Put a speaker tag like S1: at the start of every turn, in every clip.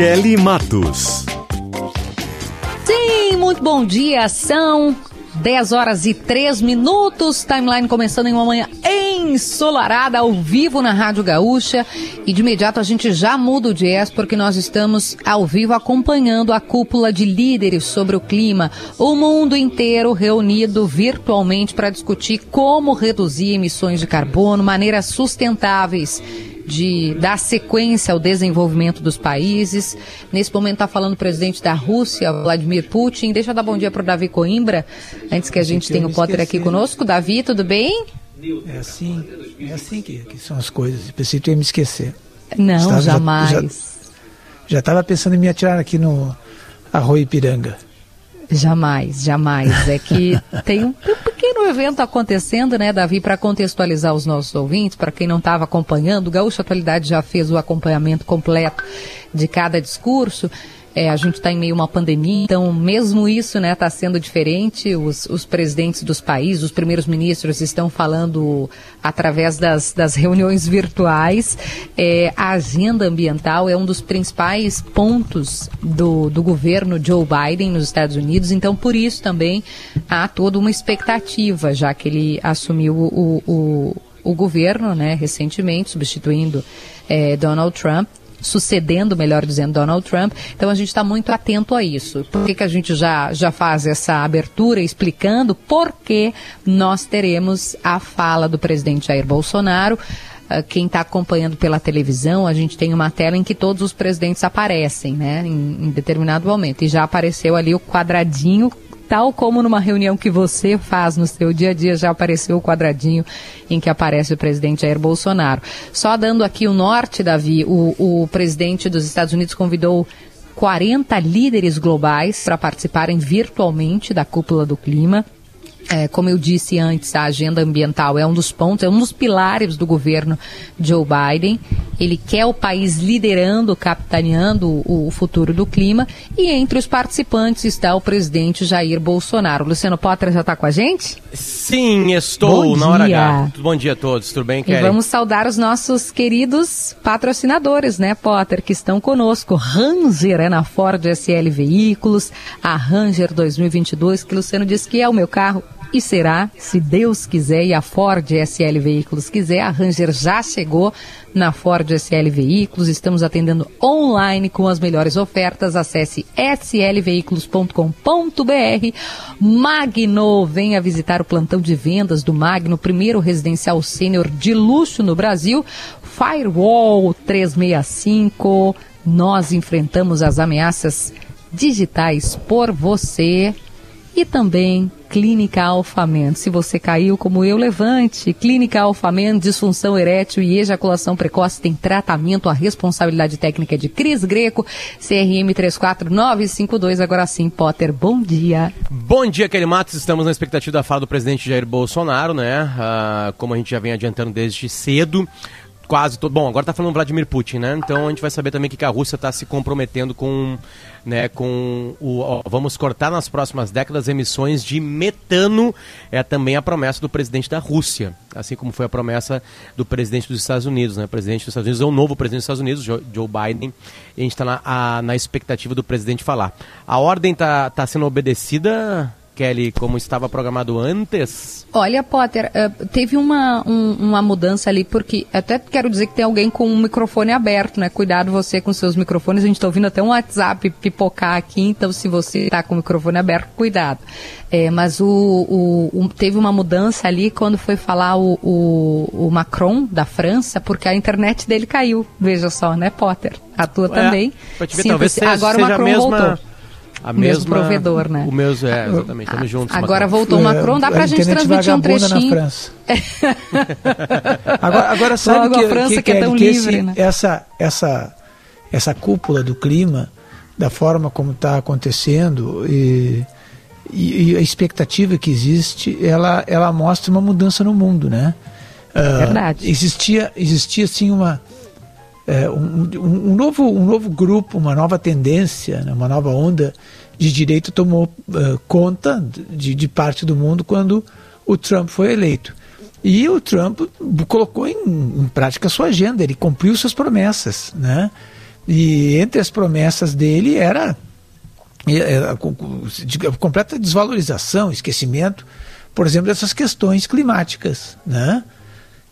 S1: Kelly Matos.
S2: Sim, muito bom dia. São 10 horas e 3 minutos. Timeline começando em uma manhã ensolarada ao vivo na Rádio Gaúcha. E de imediato a gente já muda o jazz porque nós estamos ao vivo acompanhando a cúpula de líderes sobre o clima. O mundo inteiro reunido virtualmente para discutir como reduzir emissões de carbono, maneiras sustentáveis de dar sequência ao desenvolvimento dos países. Nesse momento está falando o presidente da Rússia, Vladimir Putin. Deixa eu dar bom dia para o Davi Coimbra, antes que a gente tenha o Potter aqui conosco. Davi, tudo bem?
S3: É assim, é assim que, que são as coisas. Pensei que ia me esquecer.
S2: Não, Estava, jamais.
S3: Já estava pensando em me atirar aqui no Arroio Ipiranga.
S2: Jamais, jamais. É que tem um, tem um pequeno evento acontecendo, né, Davi, para contextualizar os nossos ouvintes, para quem não estava acompanhando, o Gaúcho Atualidade já fez o acompanhamento completo de cada discurso. É, a gente está em meio a uma pandemia, então mesmo isso está né, tá sendo diferente. Os, os, presidentes dos países, os primeiros ministros estão falando através das, das reuniões virtuais. É, a agenda ambiental é um dos principais pontos do, do governo Joe Biden nos Estados Unidos, então por isso também há toda uma expectativa, já que ele assumiu o, o, o governo né, recentemente, substituindo é, Donald Trump sucedendo, melhor dizendo, Donald Trump. Então a gente está muito atento a isso. Por que, que a gente já, já faz essa abertura explicando por que nós teremos a fala do presidente Jair Bolsonaro? Uh, quem está acompanhando pela televisão, a gente tem uma tela em que todos os presidentes aparecem, né, em, em determinado momento. E já apareceu ali o quadradinho tal como numa reunião que você faz no seu dia a dia, já apareceu o quadradinho em que aparece o presidente Jair Bolsonaro. Só dando aqui o norte, Davi, o, o presidente dos Estados Unidos convidou 40 líderes globais para participarem virtualmente da cúpula do clima. É, como eu disse antes, a agenda ambiental é um dos pontos, é um dos pilares do governo Joe Biden. Ele quer o país liderando, capitaneando o, o futuro do clima. E entre os participantes está o presidente Jair Bolsonaro. Luciano Potter já está com a gente?
S4: Sim, estou Bom na hora H. Bom dia a todos, tudo bem, Kelly?
S2: E vamos saudar os nossos queridos patrocinadores, né, Potter, que estão conosco. Ranger é na Ford SL Veículos, a Ranger 2022, que Luciano disse que é o meu carro e será, se Deus quiser e a Ford SL Veículos quiser, a Ranger já chegou na Ford SL Veículos. Estamos atendendo online com as melhores ofertas. Acesse slveículos.com.br. Magno, venha visitar o plantão de vendas do Magno, primeiro residencial sênior de luxo no Brasil. Firewall 365. Nós enfrentamos as ameaças digitais por você e também Clínica Alfamento. Se você caiu como eu, levante. Clínica Alfamento, disfunção erétil e ejaculação precoce tem tratamento. A responsabilidade técnica é de Cris Greco, CRM 34952. Agora sim, Potter, bom dia.
S4: Bom dia, Kelly Matos. Estamos na expectativa da fala do presidente Jair Bolsonaro, né? Ah, como a gente já vem adiantando desde cedo quase todo. Bom, agora está falando Vladimir Putin, né? Então a gente vai saber também que a Rússia está se comprometendo com, né, com o. Ó, vamos cortar nas próximas décadas emissões de metano. É também a promessa do presidente da Rússia, assim como foi a promessa do presidente dos Estados Unidos, né? O presidente dos Estados Unidos é o novo presidente dos Estados Unidos, Joe Biden. E a gente está na, na expectativa do presidente falar. A ordem está tá sendo obedecida, Kelly, como estava programado antes?
S2: Olha, Potter, uh, teve uma, um, uma mudança ali, porque até quero dizer que tem alguém com um microfone aberto, né? Cuidado você com seus microfones. A gente está ouvindo até um WhatsApp pipocar aqui, então se você está com o microfone aberto, cuidado. É, mas o, o, o, teve uma mudança ali quando foi falar o, o, Macron da França, porque a internet dele caiu. Veja só, né, Potter? A tua é, também.
S4: Sim, talvez seja, agora
S2: seja o Macron
S4: mesma...
S2: voltou
S4: a mesma,
S2: mesmo provedor, né?
S4: O mesmo, é, exatamente, estamos juntos.
S2: Agora Macron. voltou o Macron, dá pra a gente transmitir um trechinho.
S3: Na França. agora, agora sabe
S2: Logo
S3: que,
S2: a França que,
S3: que
S2: é tão
S3: que
S2: livre,
S3: esse,
S2: né?
S3: essa, essa, essa cúpula do clima, da forma como está acontecendo e, e, e, a expectativa que existe, ela, ela mostra uma mudança no mundo, né?
S2: Uh, Verdade.
S3: Existia, existia assim uma é, um, um, novo, um novo grupo, uma nova tendência, né, uma nova onda de direito tomou uh, conta de, de parte do mundo quando o Trump foi eleito. E o Trump colocou em, em prática a sua agenda, ele cumpriu suas promessas, né? E entre as promessas dele era, era de completa desvalorização, esquecimento, por exemplo, dessas questões climáticas, né?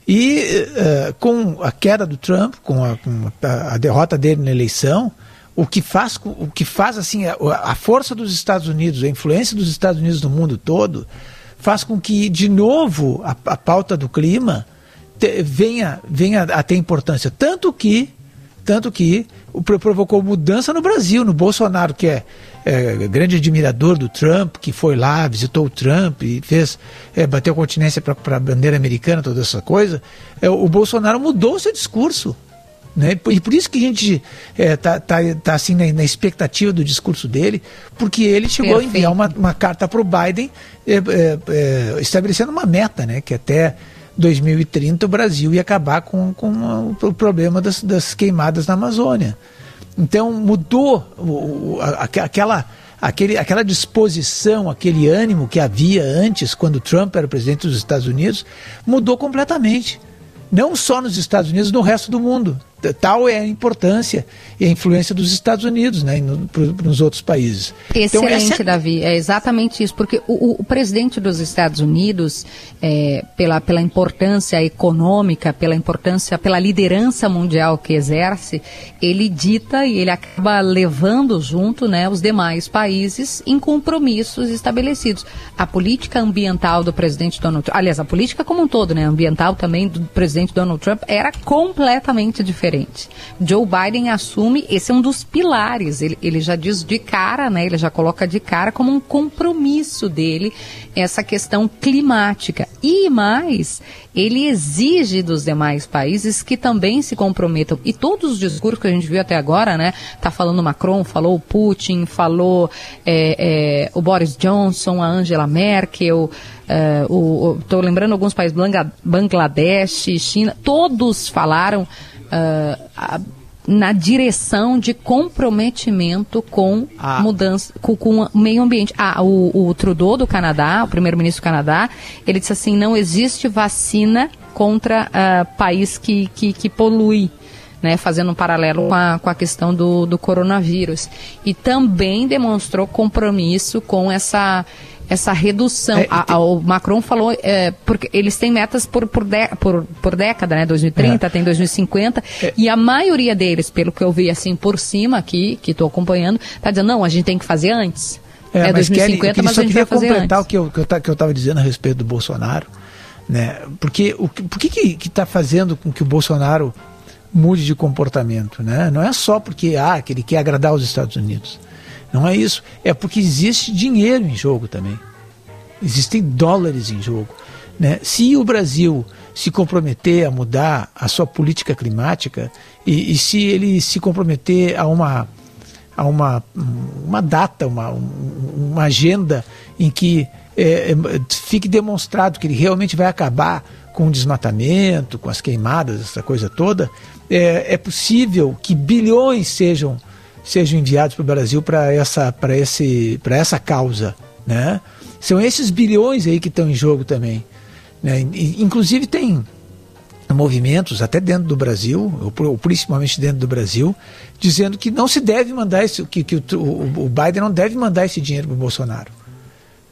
S3: E uh, com a queda do Trump, com a, com a, derrota dele na eleição, o que faz, o que faz assim a, a, força dos Estados Unidos, a influência dos Estados Unidos no mundo todo, faz com que de novo a, pauta do clima te, venha, venha a ter importância, tanto que tanto que provocou mudança no Brasil, no Bolsonaro, que é, é grande admirador do Trump, que foi lá, visitou o Trump e fez, é, bateu continência para a bandeira americana, toda essa coisa. É, o Bolsonaro mudou seu discurso. Né? E por isso que a gente está é, tá, tá, tá, assim na, na, expectativa do discurso dele, porque ele chegou Perfeito. a enviar uma, uma carta para o Biden é, é, é, estabelecendo uma meta, né? que até 2030 o Brasil ia acabar com, com o problema das, das queimadas na Amazônia. Então mudou o, a, aquela, aquele, aquela disposição, aquele ânimo que havia antes, quando Trump era presidente dos Estados Unidos, mudou completamente. Não só nos Estados Unidos, no resto do mundo. Tal é a importância e a influência dos Estados Unidos né, no, nos outros países.
S2: Excelente, então, é... Davi. É exatamente isso, porque o, o presidente dos Estados Unidos, é, pela, pela importância econômica, pela importância, pela liderança mundial que exerce, ele dita e ele acaba levando junto né, os demais países em compromissos estabelecidos. A política ambiental do presidente Donald Trump, aliás, a política como um todo, né, ambiental também do presidente Donald Trump, era completamente diferente diferente. Joe Biden assume, esse é um dos pilares, ele, ele já diz de cara, né, ele já coloca de cara como um compromisso dele essa questão climática. E mais, ele exige dos demais países que também se comprometam. E todos os discursos que a gente viu até agora, né, tá falando Macron, falou o Putin, falou é, é, o Boris Johnson, a Angela Merkel, estou uh, lembrando alguns países, Bangladesh, China, todos falaram uh, a, na direção de comprometimento com ah. mudança, com, com, o meio ambiente. Ah, o, o Trudeau do Canadá, o primeiro-ministro do Canadá, ele disse assim: não existe vacina contra uh, país que, que, que polui. Né, fazendo um paralelo com a, com a questão do, do coronavírus. E também demonstrou compromisso com essa essa redução. É, a, a, o Macron falou, é, porque eles têm metas por, por, de, por, por década, né? 2030, é. tem 2050, é. e a maioria deles, pelo que eu vi assim por cima aqui, que estou acompanhando, está dizendo, não, a gente tem que fazer antes.
S3: É, é mas 2050, Kelly, mas a gente vai fazer completar antes. o que eu estava que eu, que eu dizendo a respeito do Bolsonaro, né? Porque o por que que está fazendo com que o Bolsonaro mude de comportamento, né? Não é só porque ah, que ele quer agradar os Estados Unidos. Não é isso. É porque existe dinheiro em jogo também. Existem dólares em jogo. Né? Se o Brasil se comprometer a mudar a sua política climática e, e se ele se comprometer a uma, a uma, uma data, uma, uma agenda em que é, é, fique demonstrado que ele realmente vai acabar com o desmatamento, com as queimadas, essa coisa toda, é, é possível que bilhões sejam sejam enviados para o Brasil para essa, esse, essa causa. Né? São esses bilhões aí que estão em jogo também. Né? Inclusive tem movimentos até dentro do Brasil, ou principalmente dentro do Brasil, dizendo que não se deve mandar esse, que, que o, o Biden não deve mandar esse dinheiro para o Bolsonaro.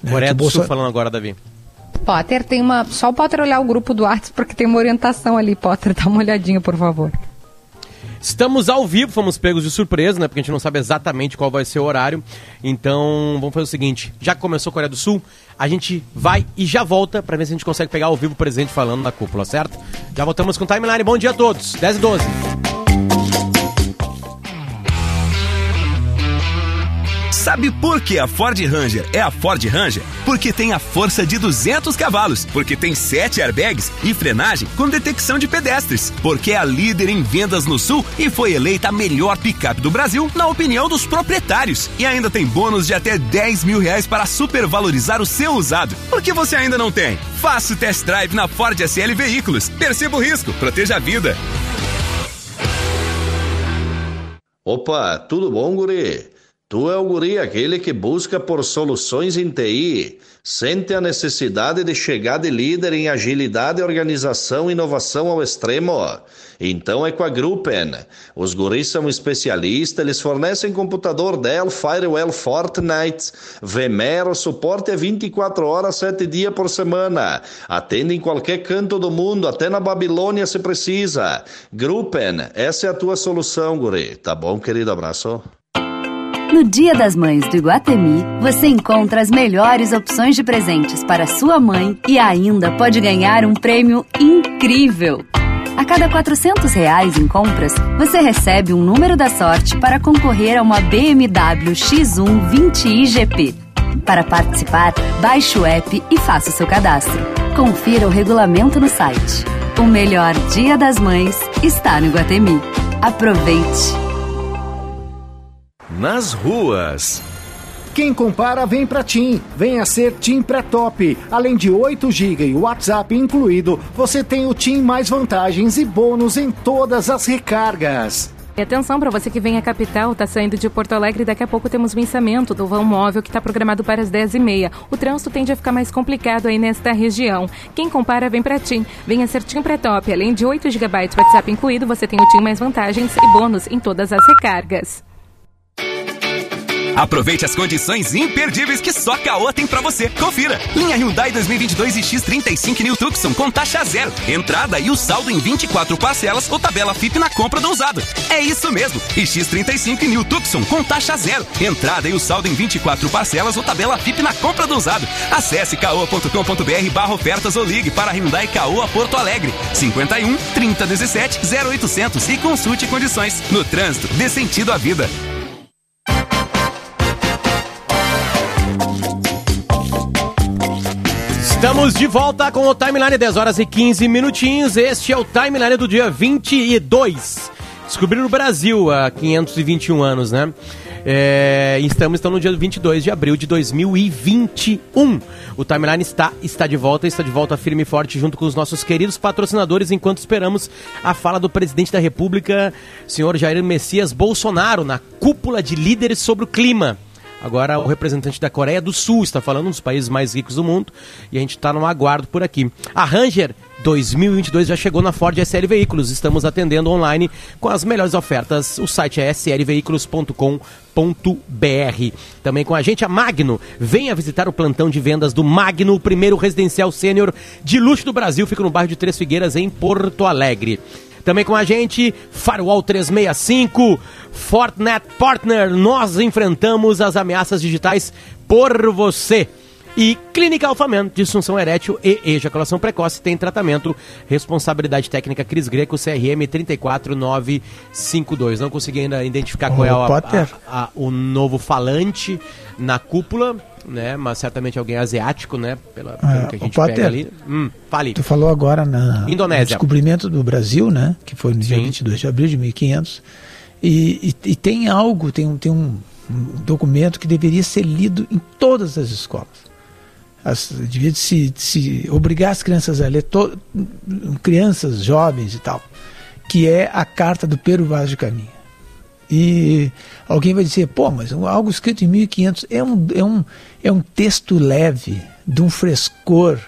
S4: Né? Coreia do Bolson... Sul falando agora, Davi.
S2: Potter tem uma. Só o Potter olhar o grupo do Artes porque tem uma orientação ali, Potter. Dá uma olhadinha, por favor.
S4: Estamos ao vivo, fomos pegos de surpresa, né? Porque a gente não sabe exatamente qual vai ser o horário. Então, vamos fazer o seguinte: já começou a Coreia do Sul, a gente vai e já volta para ver se a gente consegue pegar ao vivo o presente falando da cúpula, certo? Já voltamos com o timeline. Bom dia a todos. 10 e 12.
S1: Sabe por que a Ford Ranger é a Ford Ranger? Porque tem a força de 200 cavalos, porque tem 7 airbags e frenagem com detecção de pedestres, porque é a líder em vendas no Sul e foi eleita a melhor picape do Brasil na opinião dos proprietários. E ainda tem bônus de até 10 mil reais para supervalorizar o seu usado. Por que você ainda não tem? Faça o test drive na Ford SL Veículos. Perceba o risco, proteja a vida.
S5: Opa, tudo bom, guri? Tu é o guri aquele que busca por soluções em TI, sente a necessidade de chegar de líder em agilidade, organização e inovação ao extremo. Então é com a Gruppen. Os guris são especialistas, eles fornecem computador Dell, Firewall, Fortnite, Vmero, suporte é 24 horas, 7 dias por semana. Atendem em qualquer canto do mundo, até na Babilônia se precisa. Gruppen, essa é a tua solução, guri. Tá bom, querido? Abraço.
S6: No Dia das Mães do Iguatemi, você encontra as melhores opções de presentes para sua mãe e ainda pode ganhar um prêmio incrível. A cada 400 reais em compras, você recebe um número da sorte para concorrer a uma BMW X1 20i GP. Para participar, baixe o app e faça o seu cadastro. Confira o regulamento no site. O melhor Dia das Mães está no Iguatemi. Aproveite!
S1: Nas ruas.
S7: Quem compara vem para TIM. Venha ser TIM pré-top. Além de 8 GB e WhatsApp incluído, você tem o TIM mais vantagens e bônus em todas as recargas.
S8: E atenção para você que vem à capital, está saindo de Porto Alegre daqui a pouco temos vencimento do vão móvel que está programado para as 10h30. O trânsito tende a ficar mais complicado aí nesta região. Quem compara vem para TIM. Venha ser TIM pré-top. Além de 8 GB WhatsApp incluído, você tem o TIM mais vantagens e bônus em todas as recargas.
S1: Aproveite as condições imperdíveis que só Caoa tem pra você. Confira. Linha Hyundai 2022 e X35 New Tucson com taxa zero. Entrada e o saldo em 24 parcelas ou tabela FIP na compra do usado. É isso mesmo. E X35 New Tucson com taxa zero. Entrada e o saldo em 24 parcelas ou tabela FIP na compra do usado. Acesse caoa.com.br barra ofertas ou ligue para Hyundai Caoa Porto Alegre. 51 30 17 0800 e consulte condições. No trânsito, dê sentido à vida.
S4: Estamos de volta com o Timeline 10 horas e 15 minutinhos. Este é o Timeline do dia 22. Descobriram no Brasil há 521 anos, né? É, estamos então no dia 22 de abril de 2021. O Timeline está, está de volta, está de volta firme e forte junto com os nossos queridos patrocinadores, enquanto esperamos a fala do presidente da República, senhor Jair Messias Bolsonaro, na cúpula de líderes sobre o clima. Agora o representante da Coreia do Sul está falando, um dos países mais ricos do mundo, e a gente está no aguardo por aqui. A Ranger 2022 já chegou na Ford SL Veículos. Estamos atendendo online com as melhores ofertas. O site é slveículos.com.br. Também com a gente a Magno. Venha visitar o plantão de vendas do Magno, o primeiro residencial sênior de luxo do Brasil. Fica no bairro de Três Figueiras, em Porto Alegre. Também com a gente, Firewall 365, Fortnet Partner. Nós enfrentamos as ameaças digitais por você. E Clínica Alfaman, disfunção erétil e ejaculação precoce, tem tratamento. Responsabilidade técnica Cris Greco, CRM 34952. Não consegui ainda identificar qual é a, a, a, o novo falante na cúpula, né? Mas certamente alguém asiático, né? Pela, pelo
S3: é,
S4: que a gente
S3: Potter,
S4: pega ali. Hum, fale.
S3: Tu falou agora na
S4: Indonésia.
S3: no descobrimento do Brasil, né? Que foi no dia
S4: Sim.
S3: 22 de abril de 1500. E, e, e tem algo, tem, um- tem um, um documento que deveria ser lido em todas as escolas. As, devia se, se obrigar as crianças a ler, to, crianças, jovens e tal, que é a carta do Pero Vaz de Caminha. E alguém vai dizer, pô, mas algo escrito em 1500 é um, é um, é um texto leve, de um frescor,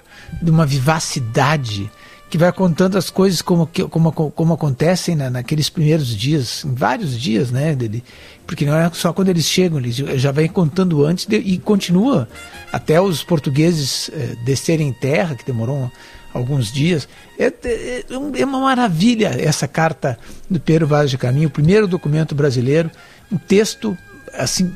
S3: de uma vivacidade, que vai contando as coisas como, como, como acontecem na, naqueles primeiros dias, em vários dias, né? dele. Porque não é só quando eles chegam, eles já vai contando antes de- e continua até os portugueses eh, descerem em terra, que demorou alguns dias. É, é- é um- é uma maravilha essa carta do Pedro Vaz de Caminho, o primeiro documento brasileiro, um texto assim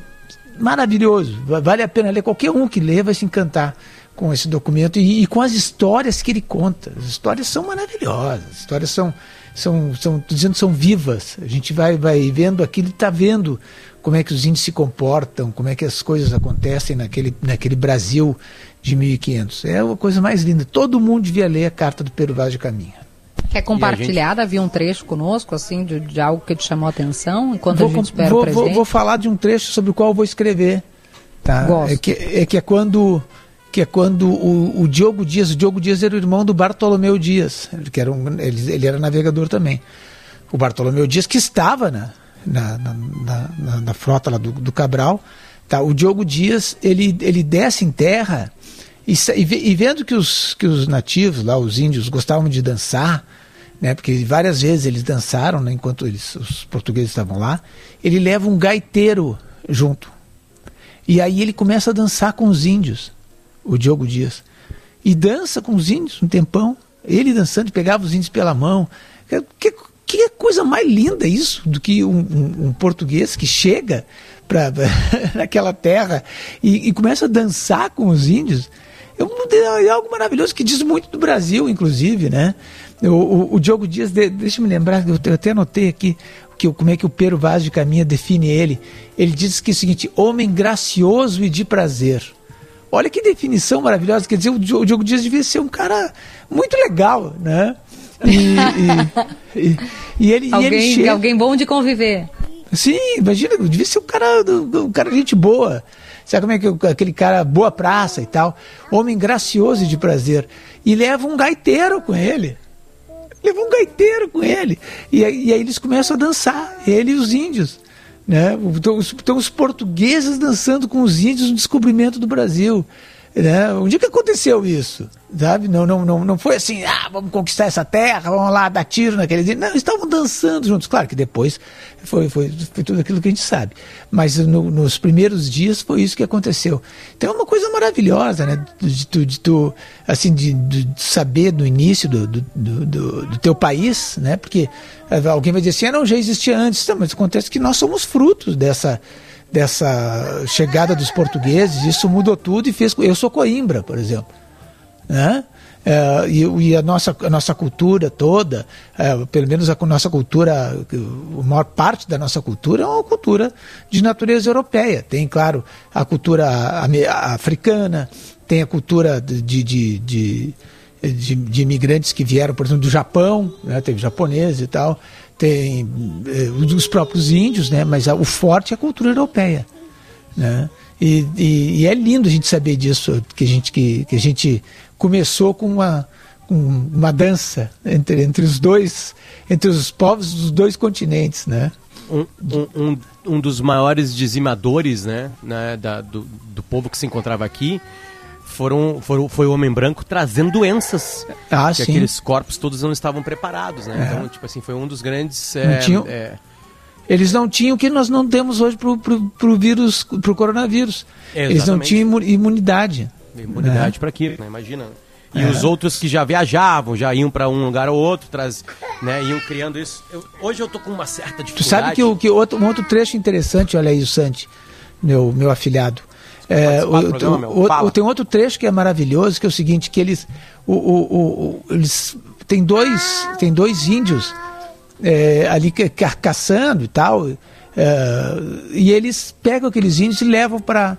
S3: maravilhoso. Va- Vale a pena ler. Qualquer um que lê vai se encantar com esse documento e, e com as histórias que ele conta. As histórias são maravilhosas. As histórias são, são, são dizendo, são vivas. A gente vai, vai vendo aquilo e está vendo como é que os índios se comportam, como é que as coisas acontecem naquele, naquele Brasil de 1500. É a coisa mais linda. Todo mundo devia ler a carta do Pero Vaz de Caminha.
S2: Quer compartilhar, Davi, um trecho conosco, assim, de, de algo que te chamou a atenção, enquanto a gente espera
S3: vou,
S2: o
S3: vou, vou falar de um trecho sobre o qual eu vou escrever. Tá?
S2: Gosto.
S3: É, que, é que é quando que é quando o, o Diogo Dias, o Diogo Dias era o irmão do Bartolomeu Dias, que era um, ele, ele era navegador também. O Bartolomeu Dias que estava na, na, na, na, na frota lá do, do Cabral. Tá? O Diogo Dias ele, ele desce em terra e, e, vendo que os, que os nativos lá, os índios, gostavam de dançar, né, porque várias vezes eles dançaram né, enquanto eles, os portugueses estavam lá, ele leva um gaiteiro junto. E aí ele começa a dançar com os índios, o Diogo Dias. E dança com os índios um tempão. Ele dançando, pegava os índios pela mão. Que, que coisa mais linda isso do que um, um, um português que chega para naquela terra e, e começa a dançar com os índios. É, é algo maravilhoso que diz muito do Brasil, inclusive, né? O, o, o Diogo Dias, de, deixa eu me lembrar, eu, eu até anotei aqui que, como é que o Pero Vaz de Caminha define ele. Ele diz que é o seguinte: homem gracioso e de prazer. Olha que definição maravilhosa. Quer dizer, o Diogo Dias devia ser um cara muito legal, né? E, e, e, e ele,
S2: alguém,
S3: ele chega...
S2: alguém bom de conviver.
S3: Sim, imagina, devia ser um cara, um cara de gente boa. Sabe como é que aquele cara boa praça e tal? Homem gracioso e de prazer. E leva um gaiteiro com ele. Leva um gaiteiro com ele. E, e aí eles começam a dançar, ele e os índios. Né? Então, os, então os portugueses dançando com os índios no descobrimento do Brasil. Né? Onde que aconteceu isso? Sabe? Não, não, não, não foi assim, ah, vamos conquistar essa terra, vamos lá dar tiro naquele dia. Não, estavam dançando juntos. Claro que depois foi, foi, foi tudo aquilo que a gente sabe. Mas no, nos primeiros dias foi isso que aconteceu. Então é uma coisa maravilhosa, né? De tu, de tu assim, de, de saber do início do, do, do, do, teu país, né? Porque alguém vai dizer assim, ah, não, já existia antes. Não, mas acontece que nós somos frutos dessa dessa chegada dos portugueses, isso mudou tudo e fez. Eu sou Coimbra, por exemplo. Né? É, e, e, a, nossa, a nossa cultura toda, é, pelo menos a nossa cultura, a maior parte da nossa cultura é uma cultura de natureza europeia. Tem, claro, a cultura africana, tem a cultura de, de, de, de, de imigrantes que vieram, por exemplo, do Japão, né? teve japoneses e tal tem eh, os próprios índios, né? Mas a, o forte é a cultura europeia, né? E, e, e, é lindo a gente saber disso, que a gente, que, que a gente começou com uma, uma dança entre, entre os dois, entre os povos dos dois continentes, né?
S4: Um, um, um, dos maiores dizimadores né, né da, do, do povo que se encontrava aqui foram, foram, foi o homem branco trazendo doenças.
S3: Ah,
S4: que
S3: sim.
S4: aqueles corpos todos não estavam preparados, né? É. Então, tipo assim, foi um dos grandes.
S3: É, tinham, é... Eles não tinham o que nós não temos hoje pro, pro, pro vírus, pro coronavírus. Exatamente. Eles não tinham imunidade.
S4: Imunidade né? para aquilo, né? Imagina. E é. os outros que já viajavam, já iam para um lugar ou outro, traz, né, iam criando isso. Eu, hoje eu tô com uma certa dificuldade.
S3: Tu sabe que, o, que outro, um outro trecho interessante, olha aí o Santi, meu, meu afilhado. É, o, programa, o, o, tem outro trecho que é maravilhoso, que é o seguinte, que eles, o, eles tem dois, tem dois índios é, ali ca caçando e tal, é, e eles pegam aqueles índios e levam para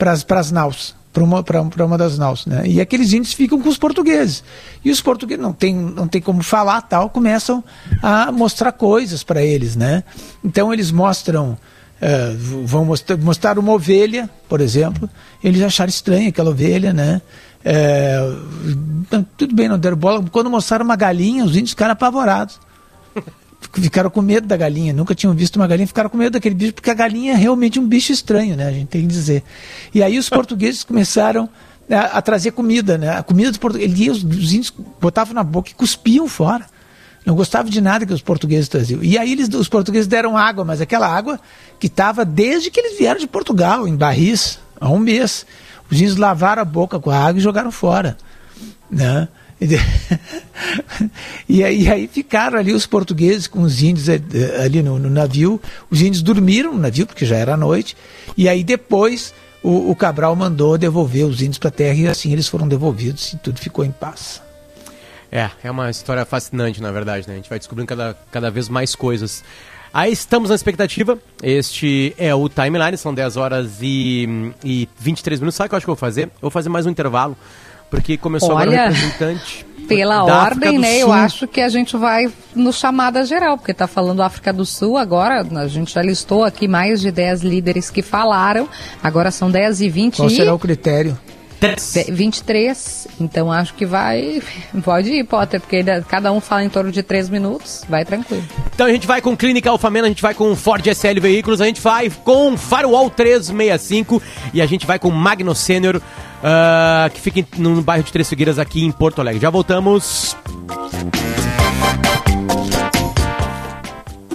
S3: as naus, para uma, uma das naus, né? E aqueles índios ficam com os portugueses. E os portugueses não tem, não tem como falar tal, começam a mostrar coisas para eles, né? Então eles mostram é, vão mostrar, mostrar uma ovelha, por exemplo, eles acharam estranha aquela ovelha, né? É, tudo bem, não deram bola. Quando mostraram uma galinha, os índios ficaram apavorados. Ficaram com medo da galinha, nunca tinham visto uma galinha, ficaram com medo daquele bicho, porque a galinha é realmente um bicho estranho, né? A gente tem que dizer. E aí os portugueses começaram a, a trazer comida, né? A comida dos portugueses, os índios botavam na boca e cuspiam fora. Não gostava de nada que os portugueses traziam. E aí eles, os portugueses deram água, mas aquela água que estava desde que eles vieram de Portugal, em barris, há um mês. Os índios lavaram a boca com a água e jogaram fora. Né? E aí, e aí ficaram ali os portugueses com os índios eh, eh, ali no, no, navio. Os índios dormiram no navio, porque já era noite. E aí depois o, o Cabral mandou devolver os índios para a terra e assim eles foram devolvidos e tudo ficou em paz.
S4: É, é uma história fascinante, na verdade, né? A gente vai descobrindo cada, cada vez mais coisas. Aí estamos na expectativa. Este é o timeline, são 10 horas e, e 23 minutos. Sabe o que eu acho que eu vou fazer? Eu vou fazer mais um intervalo, porque começou
S2: Olha,
S4: agora o representante.
S2: Pela ordem, né? Sul. Eu acho que a gente vai no chamada geral, porque está falando África do Sul agora. A gente já listou aqui mais de 10 líderes que falaram. Agora são 10 e 20.
S3: Qual será o critério?
S2: 23, então acho que vai. Pode ir, Potter, porque cada um fala em torno de 3 minutos, vai tranquilo.
S4: Então a gente vai com Clínica Alfamena, a gente vai com Ford SL Veículos, a gente vai com Firewall 365 e a gente vai com Magno Sênior, uh, que fica no bairro de Três Figueiras aqui em Porto Alegre. Já voltamos.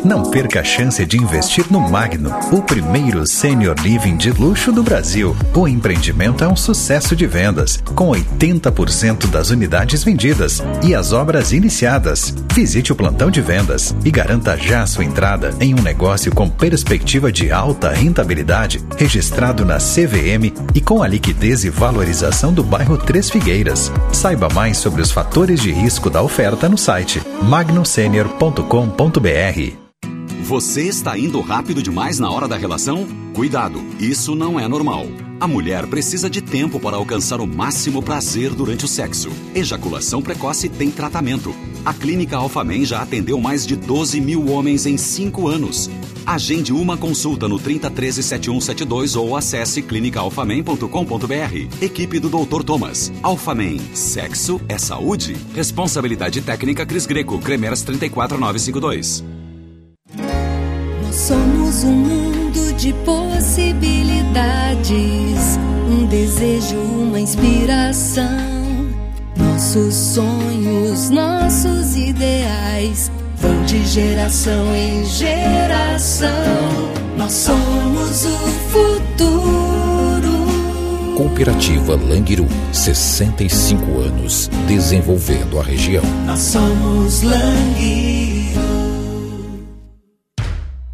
S9: Não perca a chance de investir no Magno, o primeiro senior living de luxo do Brasil. O empreendimento é um sucesso de vendas, com 80% das unidades vendidas e as obras iniciadas. Visite o plantão de vendas e garanta já sua entrada em um negócio com perspectiva de alta rentabilidade, registrado na CVM e com a liquidez e valorização do bairro Três Figueiras. Saiba mais sobre os fatores de risco da oferta no site magnosenior.com.br.
S10: Você está indo rápido demais na hora da relação? Cuidado, isso não é normal. A mulher precisa de tempo para alcançar o máximo prazer durante o sexo. Ejaculação precoce tem tratamento. A Clínica Alfamen já atendeu mais de 12 mil homens em 5 anos. Agende uma consulta no 3013 7172 ou acesse clinicaalfamen.com.br. Equipe do Dr. Thomas. Alfamen. Sexo é saúde. Responsabilidade técnica Cris Greco. Cremeras 34952.
S11: Somos um mundo de possibilidades, um desejo, uma inspiração. Nossos sonhos, nossos ideais vão de geração em geração. Nós somos o futuro.
S12: Cooperativa Langiru, 65 anos, desenvolvendo a região.
S11: Nós somos Langiru.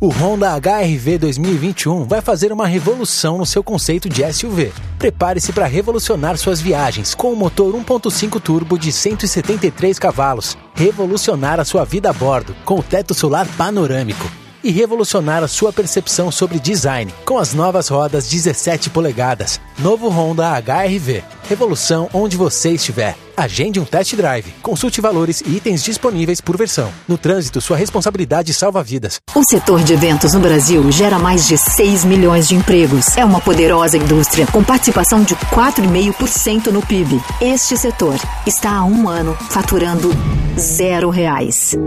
S13: O Honda HRV 2021 vai fazer uma revolução no seu conceito de SUV. Prepare-se para revolucionar suas viagens com o motor 1.5 turbo de 173 cavalos, revolucionar a sua vida a bordo com o teto solar panorâmico e revolucionar a sua percepção sobre design com as novas rodas 17 polegadas. Novo Honda HRV. Revolução onde você estiver. Agende um test drive. Consulte valores e itens disponíveis por versão. No trânsito, sua responsabilidade salva vidas.
S14: O setor de eventos no Brasil gera mais de 6 milhões de empregos. É uma poderosa indústria com participação de 4,5% no PIB. Este setor está há um ano faturando zero reais.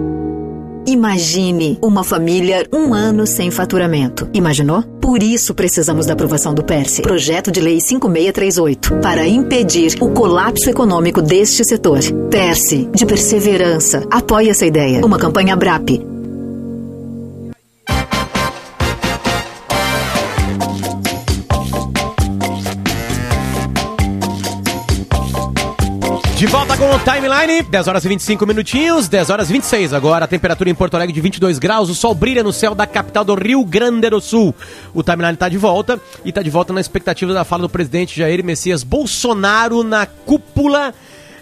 S14: Imagine uma família um ano sem faturamento. Imaginou? Por isso precisamos da aprovação do PERSE, Projeto de Lei 5638, para impedir o colapso econômico deste setor. PERSE, de perseverança. Apoie essa ideia. Uma campanha BRAP.
S4: Com o timeline, 10 horas e 25 minutinhos, 10 horas e 26 agora, a temperatura em Porto Alegre de 22 graus, o sol brilha no céu da capital do Rio Grande do Sul. O timeline está de volta e está de volta na expectativa da fala do presidente Jair Messias Bolsonaro na cúpula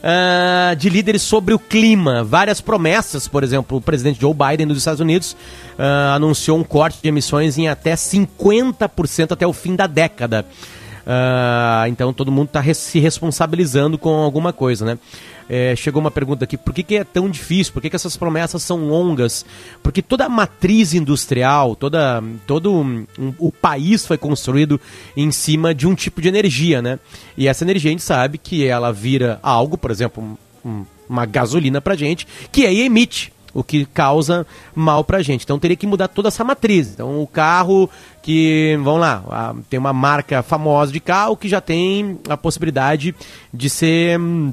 S4: uh, de líderes sobre o clima. Várias promessas, por exemplo, o presidente Joe Biden dos Estados Unidos uh, anunciou um corte de emissões em até 50% até o fim da década. Uh, então todo mundo está se responsabilizando com alguma coisa, né? É, chegou uma pergunta aqui, por que, que é tão difícil? Por que, que essas promessas são longas? Porque toda a matriz industrial, toda, todo um, o país foi construído em cima de um tipo de energia, né? E essa energia a gente sabe que ela vira algo, por exemplo, um, uma gasolina pra gente, que aí emite o que causa mal pra gente. Então teria que mudar toda essa matriz. Então o carro que, vamos lá, tem uma marca famosa de carro que já tem a possibilidade de ser hum,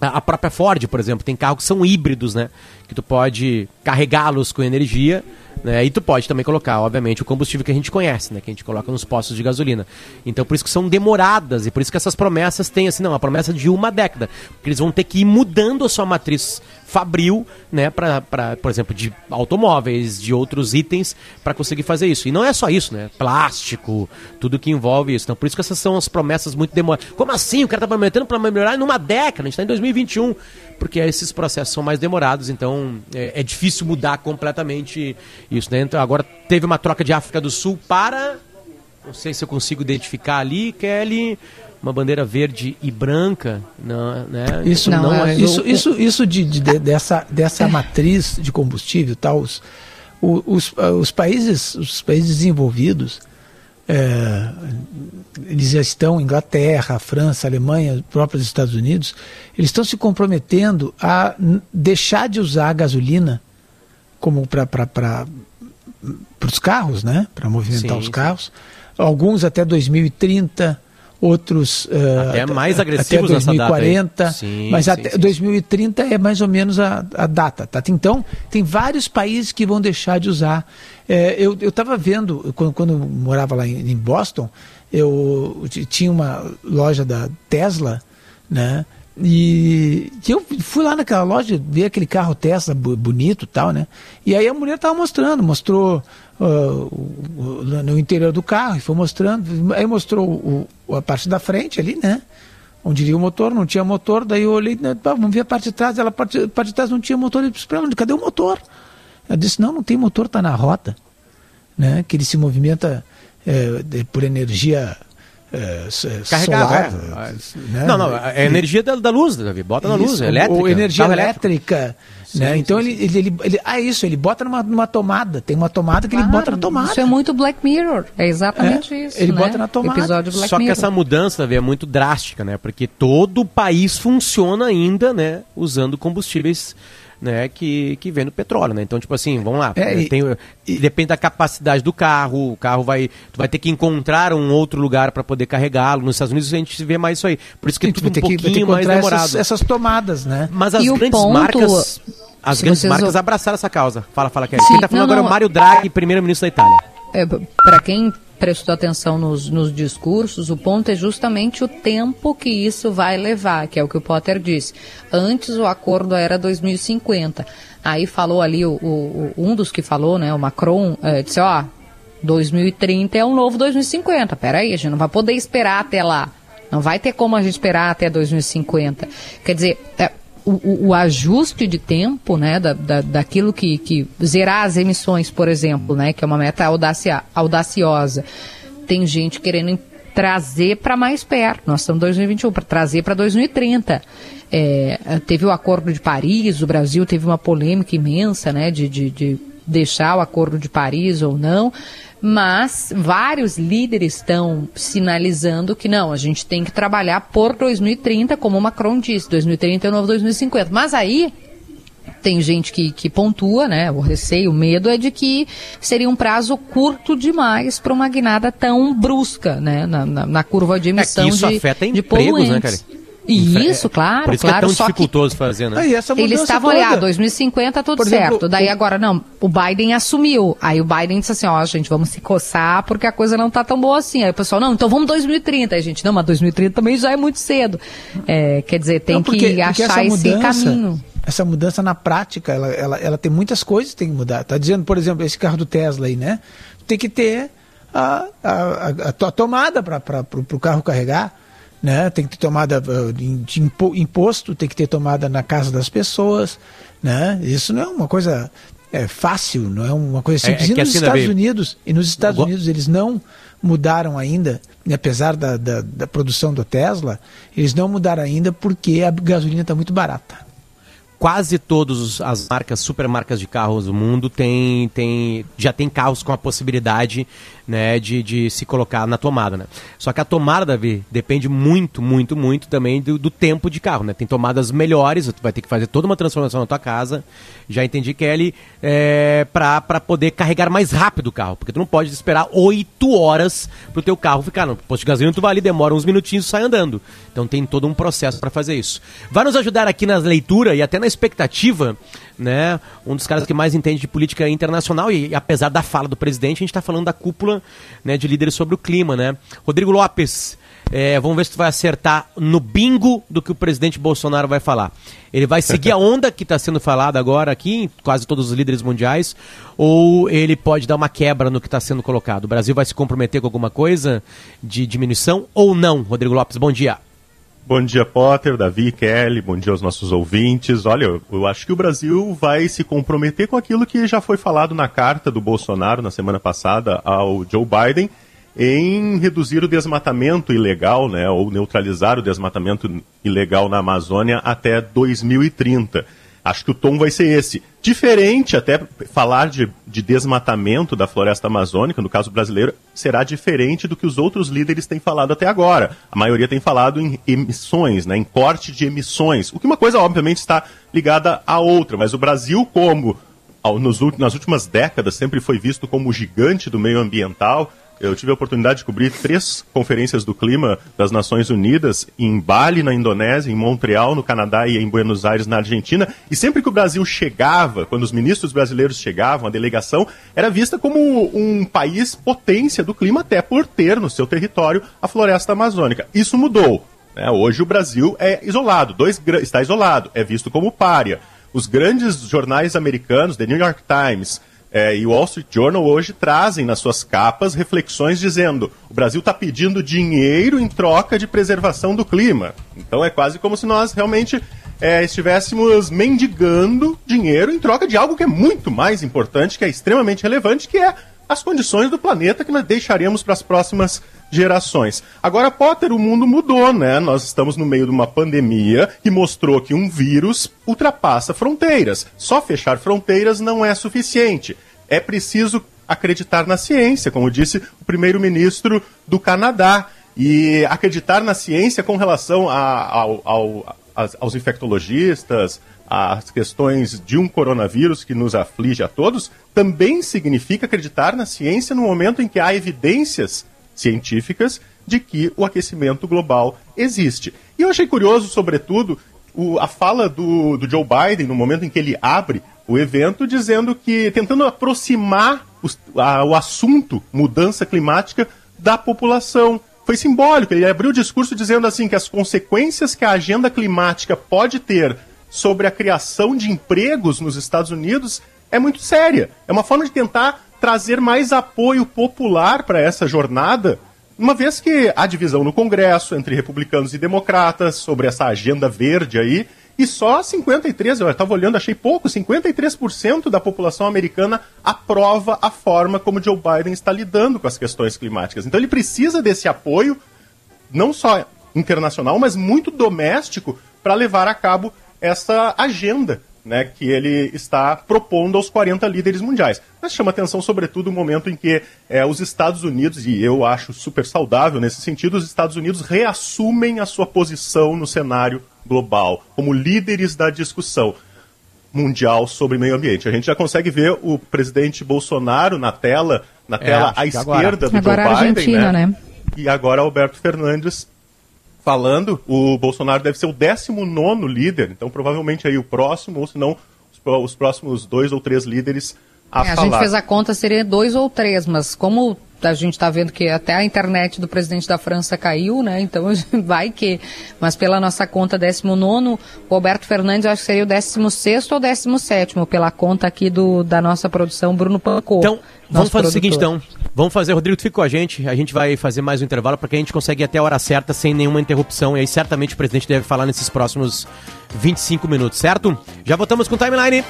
S4: a própria Ford, por exemplo, tem carros que são híbridos, né? Que tu pode carregá-los com energia, né? E tu pode também colocar, obviamente, o combustível que a gente conhece, né? Que a gente coloca nos postos de gasolina. Então, por isso que são demoradas e por isso que essas promessas têm, assim, não, a promessa de uma década. Porque eles vão ter que ir mudando a sua matriz fabril, né? Pra, pra, por exemplo, de automóveis, de outros itens, para conseguir fazer isso. E não é só isso, né? Plástico, tudo que envolve isso. Então, por isso que essas são as promessas muito demoradas. Como assim? O cara tá prometendo para melhorar numa década? A gente tá em 2021. Porque esses processos são mais demorados, então é, é difícil mudar completamente isso, né? Então, agora teve uma troca de África do Sul para. Não sei se eu consigo identificar ali, Kelly. Uma bandeira verde e branca, não, né?
S3: Isso não, não é. Isso, isso, isso de, de, de, dessa, dessa matriz de combustível, tal, os, os, os países, os países desenvolvidos, é, eles já estão, Inglaterra, França, Alemanha, próprios Estados Unidos, eles estão se comprometendo a deixar de usar a gasolina como para os carros, né? Para movimentar
S4: Sim,
S3: os
S4: sim.
S3: carros. Alguns até 2030, outros uh,
S4: Até mais agressivos
S3: até
S4: nessa data aí.
S3: 2040,
S4: Sim,
S3: mas
S4: sim,
S3: até
S4: sim.
S3: 2030 é mais ou menos a, a data. Tá? Então, tem vários países que vão deixar de usar. É, eu estava vendo, quando, quando eu morava lá em, em Boston, eu tinha uma loja da Tesla, né? E que eu fui lá naquela loja ver aquele carro Tesla bonito tal, né? E aí a mulher tava mostrando, mostrou o- no interior do carro, e foi mostrando, aí mostrou o- a parte da frente ali, né? Onde iria o motor, não tinha motor, daí eu olhei, né, vamos ver a parte de trás, ela parte, parte de trás não tinha motor, eu disse pra ela, cadê o motor? Ela disse, não, não tem motor, tá na roda, né? Que ele se movimenta de- por energia
S4: Carregável.
S3: solar,
S4: é.
S3: né?
S4: Não, não, é a energia da, da luz, Davi. Bota na luz,
S3: Isso,
S4: é elétrica.
S3: Ou energia elétrica. né? então ele, ele, ele, ele- Ah, isso, ele bota numa, numa tomada. Tem uma tomada que ele
S2: Claro,
S3: bota na tomada.
S2: Isso é muito Black Mirror. É exatamente
S3: É,
S2: isso.
S3: ele
S2: né?
S3: bota na tomada.
S2: Episódio Black
S4: Só que
S2: Mirror.
S4: essa mudança, Davi, é muito drástica, né? Porque todo o país funciona ainda, né? Usando combustíveis né, que, que vem do petróleo, né? Então, tipo assim, vamos lá.
S3: É, e-
S4: tem, depende da capacidade do carro, o carro vai. Tu vai ter que encontrar um outro lugar para poder carregá-lo. Nos Estados Unidos a gente vê mais isso aí. Por isso que é
S3: Tu
S4: tudo um
S3: que-
S4: pouquinho mais demorado.
S3: essas, essas tomadas, né?
S4: Mas as
S2: E
S4: grandes
S2: ponto-
S4: marcas. As
S2: se
S4: grandes marcas
S2: ou-
S4: abraçaram essa causa. Fala, fala, Kelly.
S2: Sim,
S4: Quem tá falando
S2: não,
S4: agora é
S2: não.
S4: o Mário Draghi, primeiro-ministro da Itália.
S2: É, para quem prestou atenção nos, nos discursos, o ponto é justamente o tempo que isso vai levar, que é o que o Potter disse. Antes o acordo era 2050. Aí falou ali, o, o- um dos que falou, né, o Macron, é, disse, ó, 2030 é um novo 2050. Peraí, a gente não vai poder esperar até lá. Não vai ter como a gente esperar até 2050. Quer dizer, é, o, o- ajuste de tempo, né, da, da, daquilo que, que zerar as emissões, por exemplo, né, que é uma meta audacia, audaciosa. Tem gente querendo trazer para mais perto. Nós estamos em 2021 para trazer para 2030. É, teve o Acordo de Paris, o Brasil teve uma polêmica imensa, né, de, de, de deixar o Acordo de Paris ou não. Mas vários líderes estão sinalizando que não, a gente tem que trabalhar por 2030, como o Macron disse, 2030 é o novo 2050. Mas aí tem gente que, que pontua, né? O receio, o medo é de que seria um prazo curto demais para uma guinada tão brusca, né? Na, na, na curva de
S4: É
S2: emissão
S4: que isso
S2: de,
S4: afeta
S2: de
S4: empregos, né,
S2: poluentes.
S4: Cara?
S2: Isso,
S4: É,
S2: claro,
S4: Por isso
S2: claro.
S4: que é tão
S2: só que
S4: dificultoso fazer, né?
S3: Aí essa
S2: eles
S3: mudança
S2: estavam
S3: toda.
S2: ali, ah, 2050 tudo
S3: Por exemplo,
S2: certo. Daí
S3: o-
S2: agora não, o Biden assumiu. Aí o Biden disse assim, ó, gente, vamos se coçar porque a coisa não tá tão boa assim. Aí o pessoal, não, então vamos 2030. Aí a gente, não, mas 2030 também já é muito cedo. É, quer dizer, tem
S3: Não, porque-
S2: que
S3: porque
S2: achar
S3: essa
S2: esse
S3: mudança-
S2: caminho.
S3: Essa mudança na prática, ela, ela, ela tem muitas coisas que tem que mudar. Tá dizendo, por exemplo, esse carro do Tesla aí, né? Tem que ter a, a, a, a tomada para o carro carregar. Né? Tem que ter tomada uh, de de impo- imposto, tem que ter tomada na casa das pessoas. Né? Isso não é uma coisa é, fácil, não é uma coisa
S4: É-
S3: simples.
S4: é
S3: e
S4: que
S3: nos
S4: assim,
S3: Estados Unidos, e nos Estados
S4: Go-
S3: Unidos eles não mudaram ainda, e apesar da, da, da produção do Tesla, eles não mudaram ainda porque a gasolina está muito barata.
S4: quase todas as marcas, supermarcas de carros do mundo tem, tem, já tem carros com a possibilidade né, de, de se colocar na tomada. Né? Só que a tomada, Davi, depende muito, muito, muito também do, do tempo de carro. Né? Tem tomadas melhores, tu vai ter que fazer toda uma transformação na tua casa. Já entendi, Kelly, é, para poder carregar mais rápido o carro. Porque tu não pode esperar 8 horas pro teu carro ficar. No posto de gasolina tu vai ali, demora uns minutinhos e sai andando. Então tem todo um processo para fazer isso. Vai nos ajudar aqui na leitura e até na expectativa, né? Um dos caras que mais entende de política internacional e, e apesar da fala do presidente, a gente está falando da cúpula né, de líderes sobre o clima, né? Rodrigo Lopes, é, vamos ver se tu vai acertar no bingo do que o presidente Bolsonaro vai falar. Ele vai seguir a onda que está sendo falada agora aqui, em quase todos os líderes mundiais, ou ele pode dar uma quebra no que está sendo colocado? O Brasil vai se comprometer com alguma coisa de diminuição ou não? Rodrigo Lopes, bom dia.
S15: Bom dia, Potter, Davi, Kelly, bom dia aos nossos ouvintes. Olha, eu- eu acho que o Brasil vai se comprometer com aquilo que já foi falado na carta do Bolsonaro na semana passada ao Joe Biden em reduzir o desmatamento ilegal, né, ou neutralizar o desmatamento ilegal na Amazônia até 2030. Acho que o tom vai ser esse. Diferente, até falar de, de desmatamento da floresta amazônica, no caso brasileiro, será diferente do que os outros líderes têm falado até agora. A maioria tem falado em emissões, né, em corte de emissões, o que uma coisa, obviamente, está ligada à outra. Mas o Brasil, como nas últimas décadas sempre foi visto como o gigante do meio ambiental. Eu tive a oportunidade de cobrir três conferências do clima das Nações Unidas em Bali, na Indonésia, em Montreal, no Canadá e em Buenos Aires, na Argentina. E sempre que o Brasil chegava, quando os ministros brasileiros chegavam, a delegação era vista como um país potência do clima, até por ter no seu território a floresta amazônica. Isso mudou. né? Hoje o Brasil é isolado, dois, está isolado, é visto como párea. Os grandes jornais americanos, The New York Times eh, e o Wall Street Journal, hoje trazem nas suas capas reflexões dizendo o Brasil está pedindo dinheiro em troca de preservação do clima. Então é quase como se nós realmente eh, estivéssemos mendigando dinheiro em troca de algo que é muito mais importante, que é extremamente relevante, que é as condições do planeta que nós deixaremos para as próximas gerações. Agora, Potter, o mundo mudou, né? Nós estamos no meio de uma pandemia que mostrou que um vírus ultrapassa fronteiras. Só fechar fronteiras não é suficiente. É preciso acreditar na ciência, como disse o primeiro-ministro do Canadá. E acreditar na ciência com relação a- ao- ao- aos- infectologistas, às questões de um coronavírus que nos aflige a todos, também significa acreditar na ciência no momento em que há evidências científicas de que o aquecimento global existe. E eu achei curioso, sobretudo, o- a fala do, do Joe Biden no momento em que ele abre o evento, dizendo que tentando aproximar a- o assunto mudança climática da população. Foi simbólico. Ele abriu o discurso dizendo assim que as consequências que a agenda climática pode ter sobre a criação de empregos nos Estados Unidos é muito séria. É uma forma de tentar trazer mais apoio popular para essa jornada, uma vez que há divisão no Congresso entre republicanos e democratas sobre essa agenda verde aí, e só 53, eu estava olhando, achei pouco, 53% da população americana aprova a forma como Joe Biden está lidando com as questões climáticas. Então ele precisa desse apoio, não só internacional, mas muito doméstico, para levar a cabo essa agenda né, que ele está propondo aos 40 líderes mundiais. Mas chama atenção, sobretudo, o momento em que eh, os Estados Unidos, e eu acho super saudável nesse sentido, os Estados Unidos reassumem a sua posição no cenário global, como líderes da discussão mundial sobre meio ambiente. A gente já consegue ver o presidente Bolsonaro na tela, na
S4: É,
S15: tela à
S4: que agora.
S15: esquerda do
S2: Agora
S15: Joe Biden,
S2: Argentina, né?
S15: E agora Alberto Fernandes falando, o Bolsonaro deve ser o 19 líder, então provavelmente aí o próximo, ou se não, os, pró- os próximos dois ou três líderes a
S2: É, a
S15: falar.
S2: gente fez a conta, seria dois ou três, mas como a gente está vendo que até a internet do presidente da França caiu, né? Então vai que. Mas pela nossa conta 19, o Alberto Fernandes acho que seria o 16 ou 17, pela conta aqui do, da nossa produção, Bruno Pancô.
S4: Então, vamos fazer o seguinte,
S2: produtor.
S4: então. Vamos fazer, Rodrigo, tu fica com a gente. A gente vai fazer mais um intervalo para que a gente consiga ir até a hora certa sem nenhuma interrupção. E aí, certamente, o presidente deve falar nesses próximos 25 minutos, certo? Já voltamos com o timeline.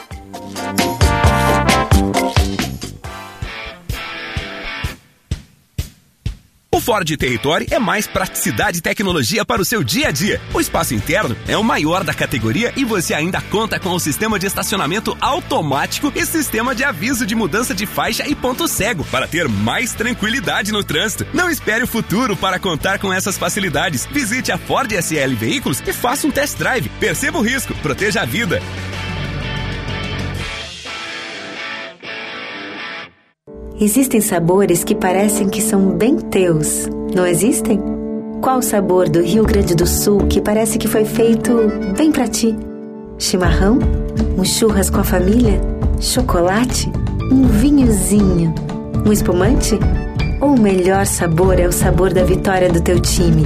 S1: O Ford Territory é mais praticidade e tecnologia para o seu dia a dia. O espaço interno é o maior da categoria e você ainda conta com o sistema de estacionamento automático e sistema de aviso de mudança de faixa e ponto cego para ter mais tranquilidade no trânsito. Não espere o futuro para contar com essas facilidades. Visite a Ford SL Veículos e faça um test drive. Perceba o risco, proteja a vida.
S16: Existem sabores que parecem que são bem teus, não existem? Qual sabor do Rio Grande do Sul que parece que foi feito bem pra ti? Chimarrão? Um churras com a família? Chocolate? Um vinhozinho? Um espumante? Ou o melhor sabor é o sabor da vitória do teu time?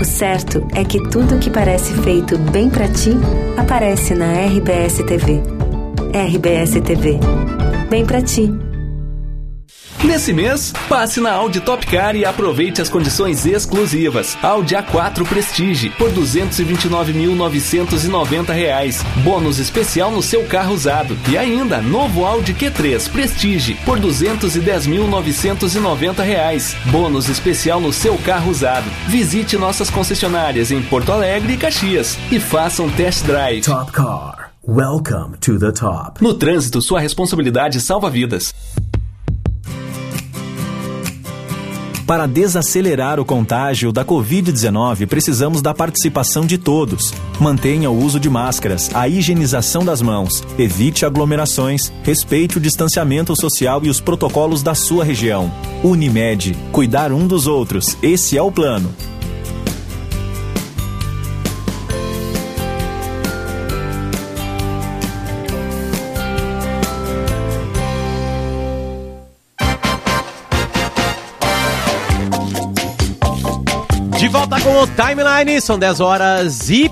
S16: O certo é que tudo que parece feito bem pra ti aparece na RBS TV. RBS TV. Bem pra ti.
S17: Nesse mês, passe na Audi Top Car e aproveite as condições exclusivas. Audi A4 Prestige por 229.990 reais. Bônus especial no seu carro usado. E ainda, novo Audi Q3 Prestige por 210.990 reais. Bônus especial no seu carro usado. Visite nossas concessionárias em Porto Alegre e Caxias e faça um test drive.
S18: Top Car. Welcome to the top.
S17: No trânsito, sua responsabilidade salva vidas.
S19: Para desacelerar o contágio da Covid-19, precisamos da participação de todos. Mantenha o uso de máscaras, a higienização das mãos, evite aglomerações, respeite o distanciamento social e os protocolos da sua região. Unimed, cuidar um dos outros. Esse é o plano.
S4: Volta com o Timeline, são 10 horas e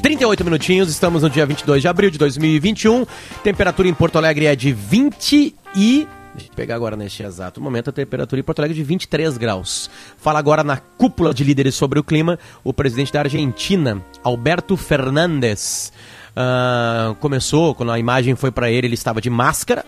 S4: 38 minutinhos, estamos no dia 22 de abril de 2021. Temperatura em Porto Alegre é de 20 e... Deixa eu pegar agora neste exato momento a temperatura em Porto Alegre de 23 graus. Fala agora na cúpula de líderes sobre o clima o presidente da Argentina, Alberto Fernandes. Ah, começou, quando a imagem foi para ele, ele estava de máscara.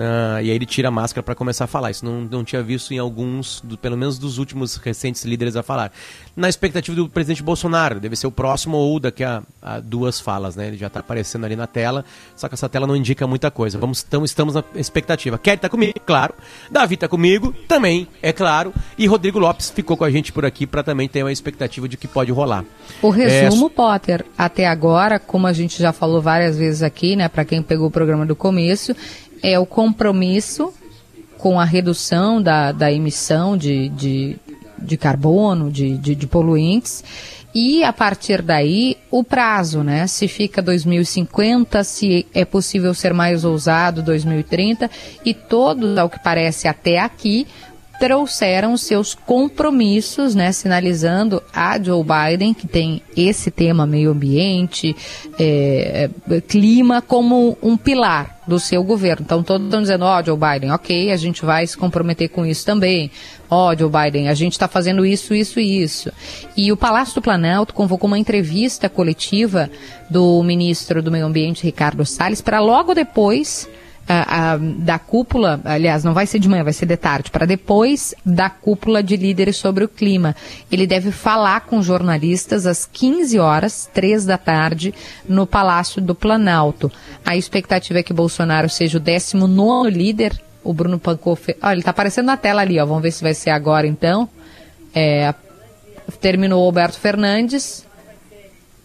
S4: Ah, e aí ele tira a máscara para começar a falar. Isso não, não tinha visto em alguns, do- pelo menos dos últimos recentes líderes a falar. Na expectativa do presidente Bolsonaro, deve ser o próximo ou daqui a, a duas falas, né? Ele já está aparecendo ali na tela, só que essa tela não indica muita coisa. Vamos, então estamos na expectativa. Kelly tá comigo, claro. Davi tá comigo, também, é claro. E Rodrigo Lopes ficou com a gente por aqui para também ter uma expectativa de que pode rolar.
S2: O resumo,
S4: É,
S2: Potter, até agora, como a gente já falou várias vezes aqui, né, para quem pegou o programa do começo, é o compromisso com a redução da, da emissão de, de, de carbono, de, de, de poluentes. E a partir daí, o prazo, né? Se fica 2050, se é possível ser mais ousado 2030, e todos, ao que parece até aqui, trouxeram seus compromissos, né, sinalizando a Joe Biden, que tem esse tema meio ambiente, é, é, clima, como um pilar do seu governo. Então, todos estão dizendo, ó, Joe Biden, ok, a gente vai se comprometer com isso também. Ó, Joe Biden, a gente está fazendo isso, isso e isso. E o Palácio do Planalto convocou uma entrevista coletiva do ministro do Meio Ambiente, Ricardo Salles, para logo depois a- a- da cúpula, aliás, não vai ser de manhã, vai ser de tarde, para depois da cúpula de líderes sobre o clima. Ele deve falar com jornalistas às 15 horas, 3 da tarde, no Palácio do Planalto. A expectativa é que Bolsonaro seja o 19 líder. O Bruno Pancoff. Olha, ele está aparecendo na tela ali, ó. Vamos ver se vai ser agora então. É, terminou o Alberto Fernandes.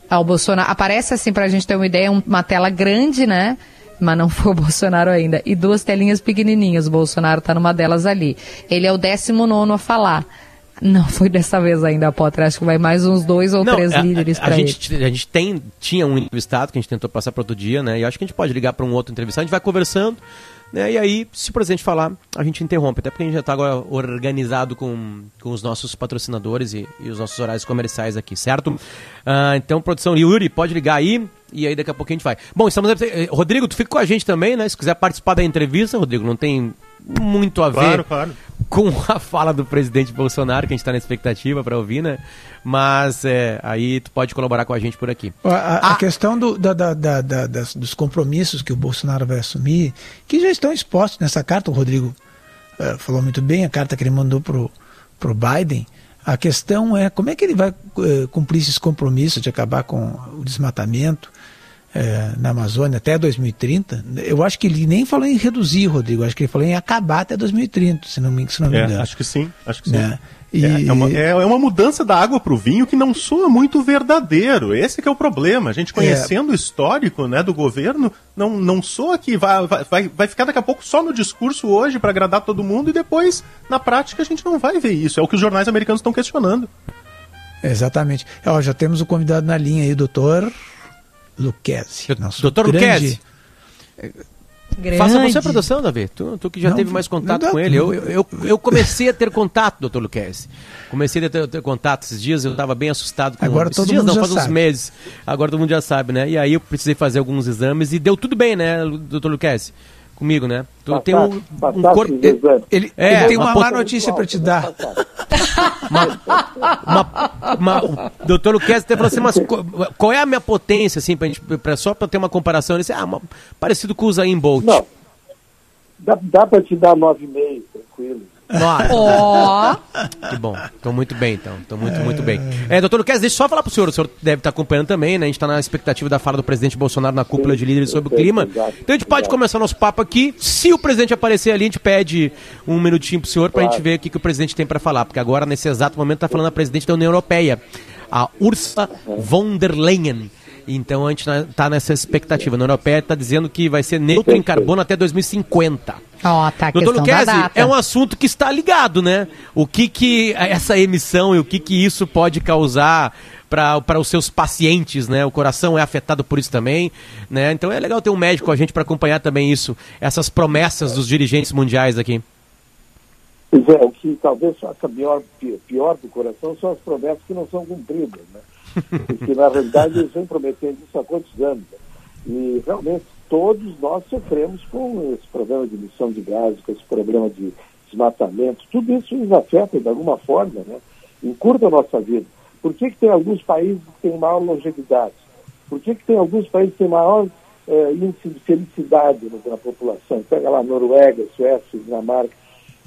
S2: Ah, o Bolsonaro aparece assim pra gente ter uma ideia, um- uma tela grande, né? Mas não foi o Bolsonaro ainda. E duas telinhas pequenininhas. O Bolsonaro tá numa delas ali. Ele é o 19 a falar. Não foi dessa vez ainda, Potter. Acho que vai mais uns dois ou
S4: Não,
S2: três
S4: a-
S2: líderes
S4: a,
S2: para ele.
S4: gente, a gente tem, tinha um entrevistado que a gente tentou passar para outro dia, né? E acho que a gente pode ligar para um outro entrevistado, a gente vai conversando, né? E aí, se o presidente falar, a gente interrompe. Até porque a gente já está agora organizado com, com os nossos patrocinadores e, e os nossos horários comerciais aqui, certo? Ah, então, produção Yuri, pode ligar aí. E aí daqui a pouco a gente vai. Bom, estamos. eh, Rodrigo, tu fica com a gente também, né? Se quiser participar da entrevista, Rodrigo, não tem muito a ver
S15: Claro, claro.
S4: Com a fala do presidente Bolsonaro, que a gente está na expectativa para ouvir, né? Mas é, aí tu pode colaborar com a gente por aqui.
S3: A, a- a questão do- da- da- da- da- das- dos compromissos que o Bolsonaro vai assumir, que já estão expostos nessa carta, o Rodrigo eh, falou muito bem, a carta que ele mandou pro, pro Biden. A questão é como é que ele vai eh, cumprir esses compromissos de acabar com o desmatamento eh, na Amazônia até 2030. Eu acho que ele nem falou em reduzir, Rodrigo, acho que ele falou em acabar até 2030, se não me, se não me
S15: É,
S3: engano.
S15: acho que sim, acho que sim. É,
S3: E-
S15: é uma, é- é uma mudança da água para o vinho que não soa muito verdadeiro. Esse que é o problema. A gente conhecendo o histórico né, do governo, não, não soa que vai, vai- vai, ficar daqui a pouco só no discurso hoje para agradar todo mundo e depois, na prática, a gente não vai ver isso. É o que os jornais americanos estão questionando.
S3: Exatamente. Ó, já temos o convidado na linha aí, doutor Luquezzi.
S4: Doutor
S3: grande-
S4: Luquezzi. Faça você a produção, Davi. Tu, tu que já
S3: Não,
S4: teve mais contato
S3: não
S4: com ele. Eu, eu, eu- comecei a ter contato, doutor Luquezzi. Comecei a ter, ter contato esses dias, eu estava bem assustado com
S3: Agora
S4: esses
S3: todo
S4: dias,
S3: mundo
S4: não,
S3: já
S4: faz uns
S3: sabe.
S4: meses. Agora todo mundo já sabe, né? E aí eu precisei fazer alguns exames e deu tudo bem, né, doutor Luquezzi? Comigo, né? Tu tem um, um corpo.
S3: Ele,
S4: É,
S3: ele tem
S4: uma
S3: uma, má notícia para te dar.
S4: Uma- o doutor Luquezzi até falou assim, mas qual é a minha potência, assim, pra gente, pra, só para ter uma comparação? Ele disse, ah, uma- parecido com o Zayn Bolt.
S20: Não. Dá, dá para te dar 9,5, tranquilo.
S2: Ó.
S4: Que bom. Estão muito bem, então. Estão muito, muito bem. É, doutor Luquez, deixa eu só falar pro senhor. O senhor deve estar acompanhando também, né? A gente está na expectativa da fala do presidente Bolsonaro na cúpula de líderes sobre o clima. Então a gente pode começar nosso papo aqui. Se o presidente aparecer ali, a gente pede um minutinho pro senhor pra gente ver o que, que o presidente tem para falar. Porque agora, nesse exato momento, tá falando a presidente da União Europeia, a Ursula von der Leyen. Então a gente está nessa expectativa. A União Europeia está dizendo que vai ser neutro em carbono até 2050.
S2: Ó, tá a
S4: Doutor Luquezzi,
S2: data.
S4: é um assunto que está ligado, né? O que que essa emissão e o que que isso pode causar para os seus pacientes, né? O coração é afetado por isso também, né? Então é legal ter um médico com a gente para acompanhar também isso, essas promessas dos dirigentes mundiais aqui.
S20: Pois é, o que talvez faça pior, pi- pior para o coração são as promessas que não são cumpridas, né? Porque, na realidade, eles vêm prometendo isso há quantos anos? né? E, realmente, todos nós sofremos com esse problema de emissão de gases, com esse problema de desmatamento. Tudo isso nos afeta, de alguma forma, né? Encurta a nossa vida. Por que, que tem alguns países que têm maior longevidade? Por que, que tem alguns países que têm maior eh, índice de felicidade na, na população? Pega lá Noruega, Suécia, Dinamarca.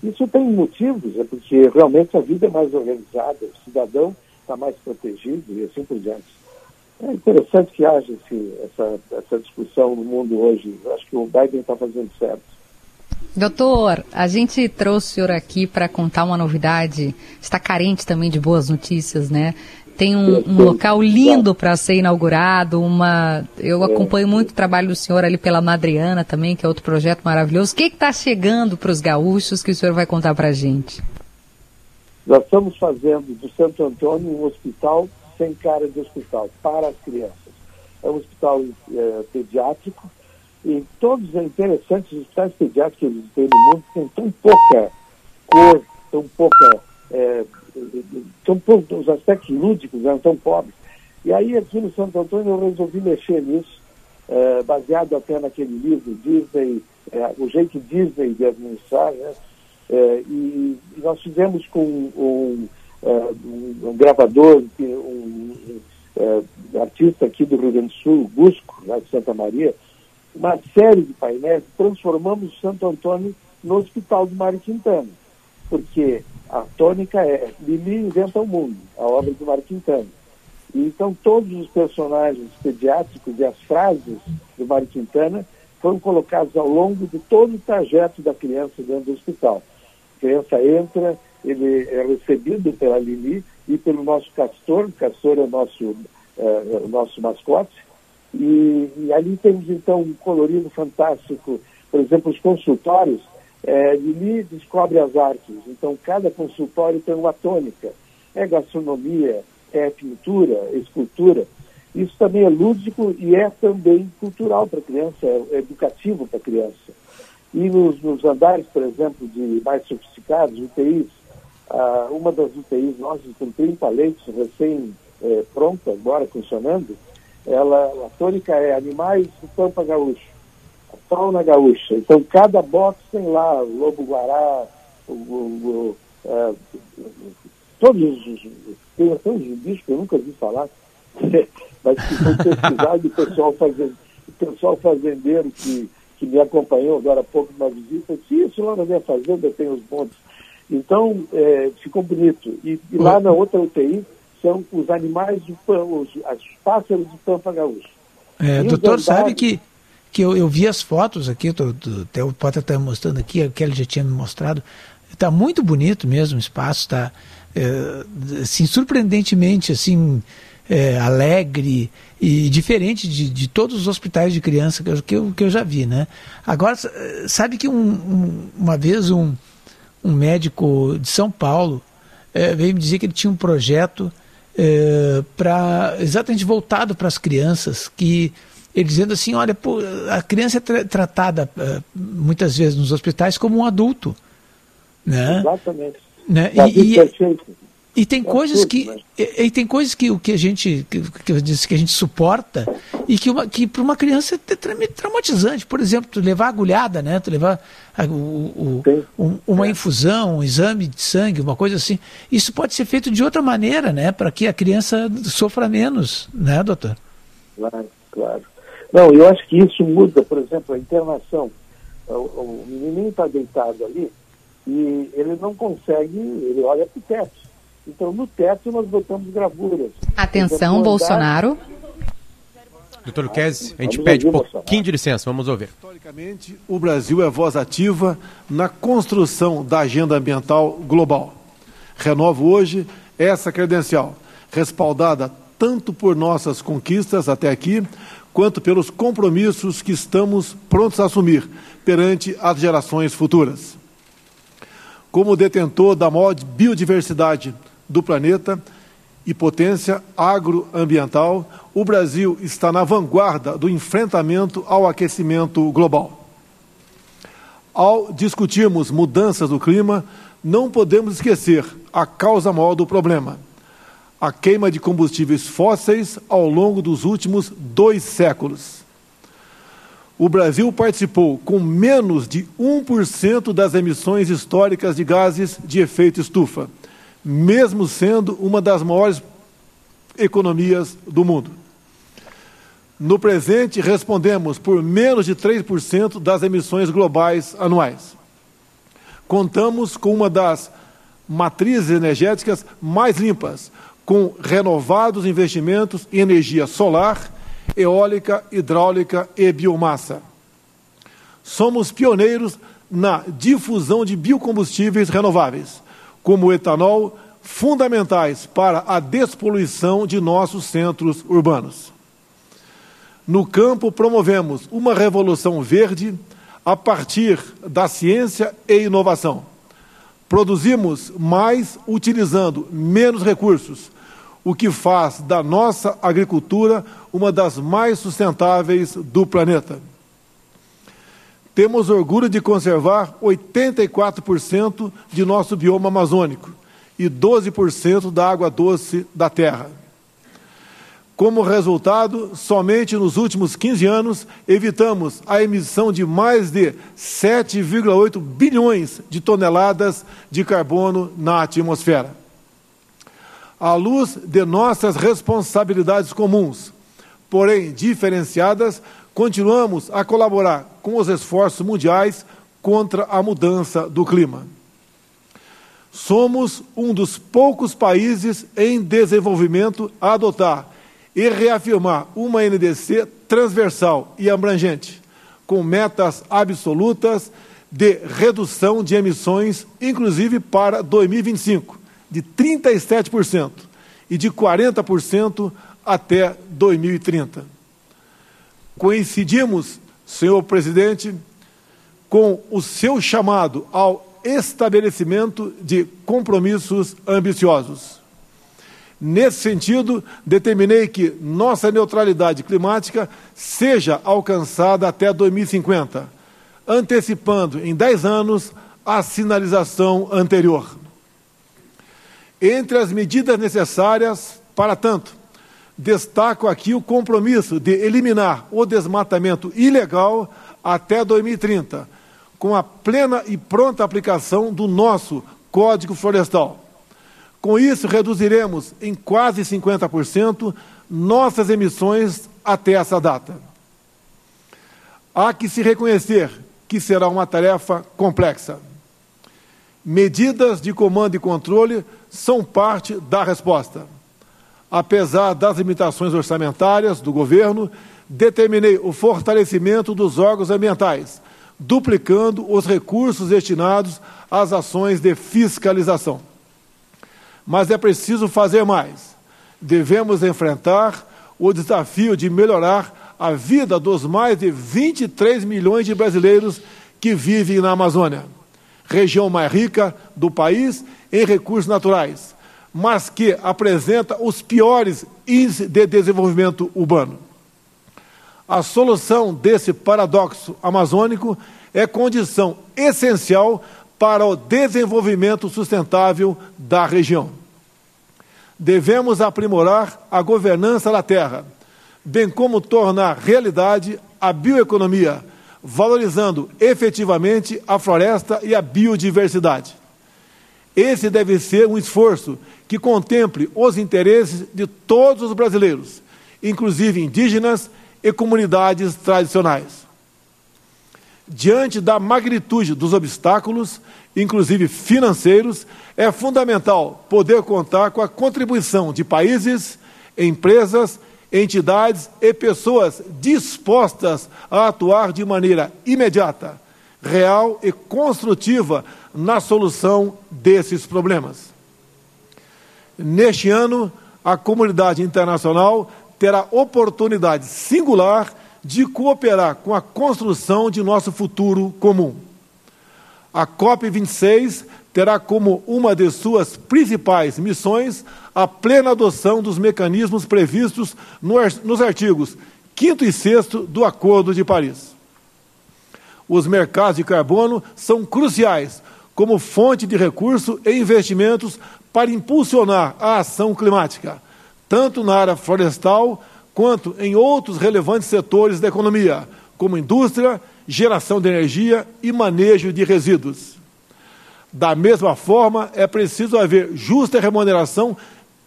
S20: Isso tem motivos, é porque realmente a vida é mais organizada, o cidadão está mais protegido e assim por diante. É interessante que haja esse, essa, essa discussão no mundo hoje. Eu acho que o Biden está fazendo certo.
S2: Doutor, a gente trouxe o senhor aqui para contar uma novidade. Está carente também de boas notícias, né? Tem um, um local lindo para ser inaugurado. Uma, eu acompanho muito o trabalho do senhor ali pela Madriana também, que é outro projeto maravilhoso. O que está chegando para os gaúchos que o senhor vai contar para a gente?
S20: Nós estamos fazendo do Santo Antônio um hospital sem cara de hospital, para as crianças. É um hospital eh, pediátrico e todos é os hospitais pediátricos que existem no mundo têm tão pouca cor, tão pouca, eh, tão pouco, os aspectos lúdicos eram tão pobres. E aí aqui no Santo Antônio eu resolvi mexer nisso, eh, baseado até naquele livro Disney, o jeito Disney de administrar, né? Eh, e, e nós fizemos com um, um, um gravador, um, um, eh, artista aqui do Rio Grande do Sul, Busco, lá de Santa Maria, uma série de painéis, transformamos Santo Antônio no Hospital do Mário Quintana, porque a tônica é Lili inventa o mundo, a obra do Mário Quintana. E então todos os personagens pediátricos e as frases do Mário Quintana foram colocados ao longo de todo o trajeto da criança dentro do hospital. Criança entra, ele é recebido pela Lili e pelo nosso Castor, o Castor é o nosso, eh, o nosso mascote, e, e ali temos então um colorido fantástico, por exemplo, os consultórios, eh, Lili descobre as artes, então cada consultório tem uma tônica, é gastronomia, é pintura, é escultura, isso também é lúdico e é também cultural para a criança, é, é educativo para a criança. E nos, nos andares, por exemplo, de mais sofisticados, UTIs, ah, uma das UTIs nossas com 30 leitos recém eh, agora funcionando, ela, a tônica é animais do Pampa Gaúcho, a fauna gaúcha. Então cada box tem lá o lobo-guará, o, o, o, eh, todos os. Tem até uns bichos que eu nunca vi falar, mas que foi pesquisado e o pessoal, fazendo, o pessoal fazendeiro que, que me acompanhou agora há pouco na visita, disse, isso lá na minha fazenda tem os montes. Então, é, ficou bonito. E, e lá na outra UTI são os animais, os, os pássaros do Pampa Gaúcho.
S3: É,
S20: E
S3: doutor, sabe que, que eu, eu vi as fotos aqui, tô, tô, até o Potter está mostrando aqui, a Kelly já tinha me mostrado. Está muito bonito mesmo o espaço, está assim, surpreendentemente assim, é, alegre e diferente de, de todos os hospitais de criança que eu, que eu, que eu já vi. Né? Agora, sabe que um, um- uma vez um, um médico de São Paulo eh, veio me dizer que ele tinha um projeto para exatamente voltado para as crianças, que ele dizendo assim, olha, pô, a criança é tra- tratada eh, muitas vezes nos hospitais como um adulto, né?
S20: Exatamente.
S3: né? E, e,
S20: perfeito.
S3: E tem
S20: É
S3: coisas
S20: absurdo,
S3: que
S20: né?
S3: e, e tem coisas que o que a gente que, que eu disse que a gente suporta e que uma que para uma criança é tra- traumatizante por exemplo tu levar agulhada né tu levar a- o, o- um- uma infusão um exame de sangue uma coisa assim isso pode ser feito de outra maneira né para que a criança sofra menos né doutor
S20: Claro, claro. Não, eu acho que isso muda, por exemplo, a internação. O, o menininho está deitado ali, E ele não consegue, ele olha para o teto. Então, no teto, nós botamos gravuras.
S2: Atenção, Bolsonaro.
S4: Doutor Luquezzi, a gente pede um pouquinho de licença, vamos ouvir.
S21: Historicamente, o Brasil é voz ativa na construção da agenda ambiental global. Renovo hoje essa credencial, respaldada tanto por nossas conquistas até aqui, quanto pelos compromissos que estamos prontos a assumir perante as gerações futuras. Como detentor da maior biodiversidade do planeta e potência agroambiental, o Brasil está na vanguarda do enfrentamento ao aquecimento global. Ao discutirmos mudanças do clima, não podemos esquecer a causa maior do problema: a queima de combustíveis fósseis ao longo dos últimos dois séculos. O Brasil participou com menos de 1% das emissões históricas de gases de efeito estufa mesmo sendo uma das maiores economias do mundo. No presente, respondemos por menos de 3% das emissões globais anuais. Contamos com uma das matrizes energéticas mais limpas, com renovados investimentos em energia solar, eólica, hidráulica e biomassa. Somos pioneiros na difusão de biocombustíveis renováveis como o etanol, fundamentais para a despoluição de nossos centros urbanos. No campo, promovemos uma revolução verde a partir da ciência e inovação. Produzimos mais utilizando menos recursos, o que faz da nossa agricultura uma das mais sustentáveis do planeta. Temos orgulho de conservar 84% de nosso bioma amazônico e 12% da água doce da terra. Como resultado, somente nos últimos 15 anos evitamos a emissão de mais de 7,8 bilhões de toneladas de carbono na atmosfera. À luz de nossas responsabilidades comuns, porém diferenciadas, continuamos a colaborar com os esforços mundiais contra a mudança do clima. Somos um dos poucos países em desenvolvimento a adotar e reafirmar uma NDC transversal e abrangente, com metas absolutas de redução de emissões, inclusive para 2025, de 37% e de 40% até 2030 coincidimos, senhor presidente, com o seu chamado ao estabelecimento de compromissos ambiciosos. Nesse sentido, determinei que nossa neutralidade climática seja alcançada até 2050, antecipando em 10 anos a sinalização anterior. Entre as medidas necessárias para tanto, destaco aqui o compromisso de eliminar o desmatamento ilegal até 2030, com a plena e pronta aplicação do nosso Código Florestal. Com isso, reduziremos em quase 50% nossas emissões até essa data. Há que se reconhecer que será uma tarefa complexa. Medidas de comando e controle são parte da resposta apesar das limitações orçamentárias do governo, determinei o fortalecimento dos órgãos ambientais, duplicando os recursos destinados às ações de fiscalização. Mas é preciso fazer mais. Devemos enfrentar o desafio de melhorar a vida dos mais de 23 milhões de brasileiros que vivem na Amazônia, região mais rica do país em recursos naturais mas que apresenta os piores índices de desenvolvimento urbano. A solução desse paradoxo amazônico é condição essencial para o desenvolvimento sustentável da região. Devemos aprimorar a governança da terra, bem como tornar realidade a bioeconomia, valorizando efetivamente a floresta e a biodiversidade. Esse deve ser um esforço que contemple os interesses de todos os brasileiros, inclusive indígenas e comunidades tradicionais. Diante da magnitude dos obstáculos, inclusive financeiros, é fundamental poder contar com a contribuição de países, empresas, entidades e pessoas dispostas a atuar de maneira imediata, real e construtiva na solução desses problemas. Neste ano, a comunidade internacional terá oportunidade singular de cooperar com a construção de nosso futuro comum. A COP26 terá como uma de suas principais missões a plena adoção dos mecanismos previstos nos artigos 5 e 6 do Acordo de Paris. Os mercados de carbono são cruciais como fonte de recurso e investimentos para impulsionar a ação climática, tanto na área florestal quanto em outros relevantes setores da economia, como indústria, geração de energia e manejo de resíduos. Da mesma forma, é preciso haver justa remuneração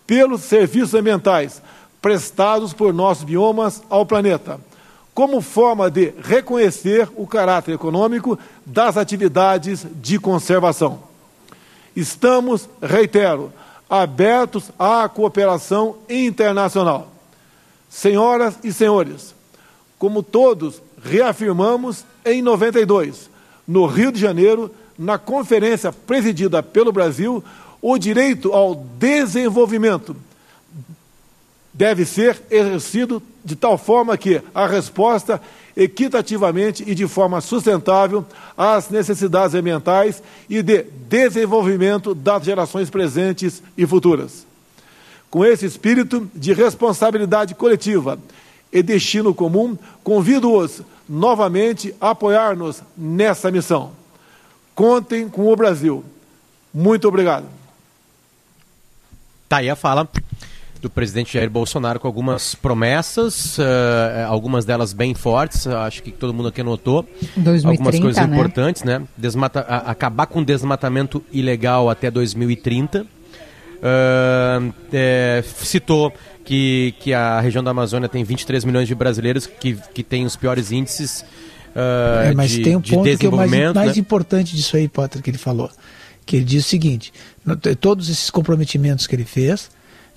S21: pelos serviços ambientais prestados por nossos biomas ao planeta, como forma de reconhecer o caráter econômico das atividades de conservação. Estamos, reitero, abertos à cooperação internacional Senhoras e senhores, como todos reafirmamos em 92, no Rio de Janeiro, na conferência presidida pelo Brasil, o direito ao desenvolvimento deve ser exercido de tal forma que a resposta equitativamente e de forma sustentável às necessidades ambientais e de desenvolvimento das gerações presentes e futuras. Com esse espírito de responsabilidade coletiva e destino comum, convido-os novamente a apoiar-nos nessa missão. Contem com o Brasil. Muito obrigado.
S4: Tá aí a fala do presidente Jair Bolsonaro com algumas promessas, uh, algumas delas bem fortes, acho que todo mundo aqui notou.
S2: 2030,
S4: algumas coisas
S2: né?
S4: importantes, né? Desmata, a, acabar com o desmatamento ilegal até 2030 Uh, é, citou que, que a região da Amazônia tem 23 milhões de brasileiros que, que tem os piores índices uh,
S3: é, mas
S4: de,
S3: tem um ponto que é o mais, mais
S4: né?
S3: importante disso aí, Potter, que ele falou. Que ele diz o seguinte: todos esses comprometimentos que ele fez,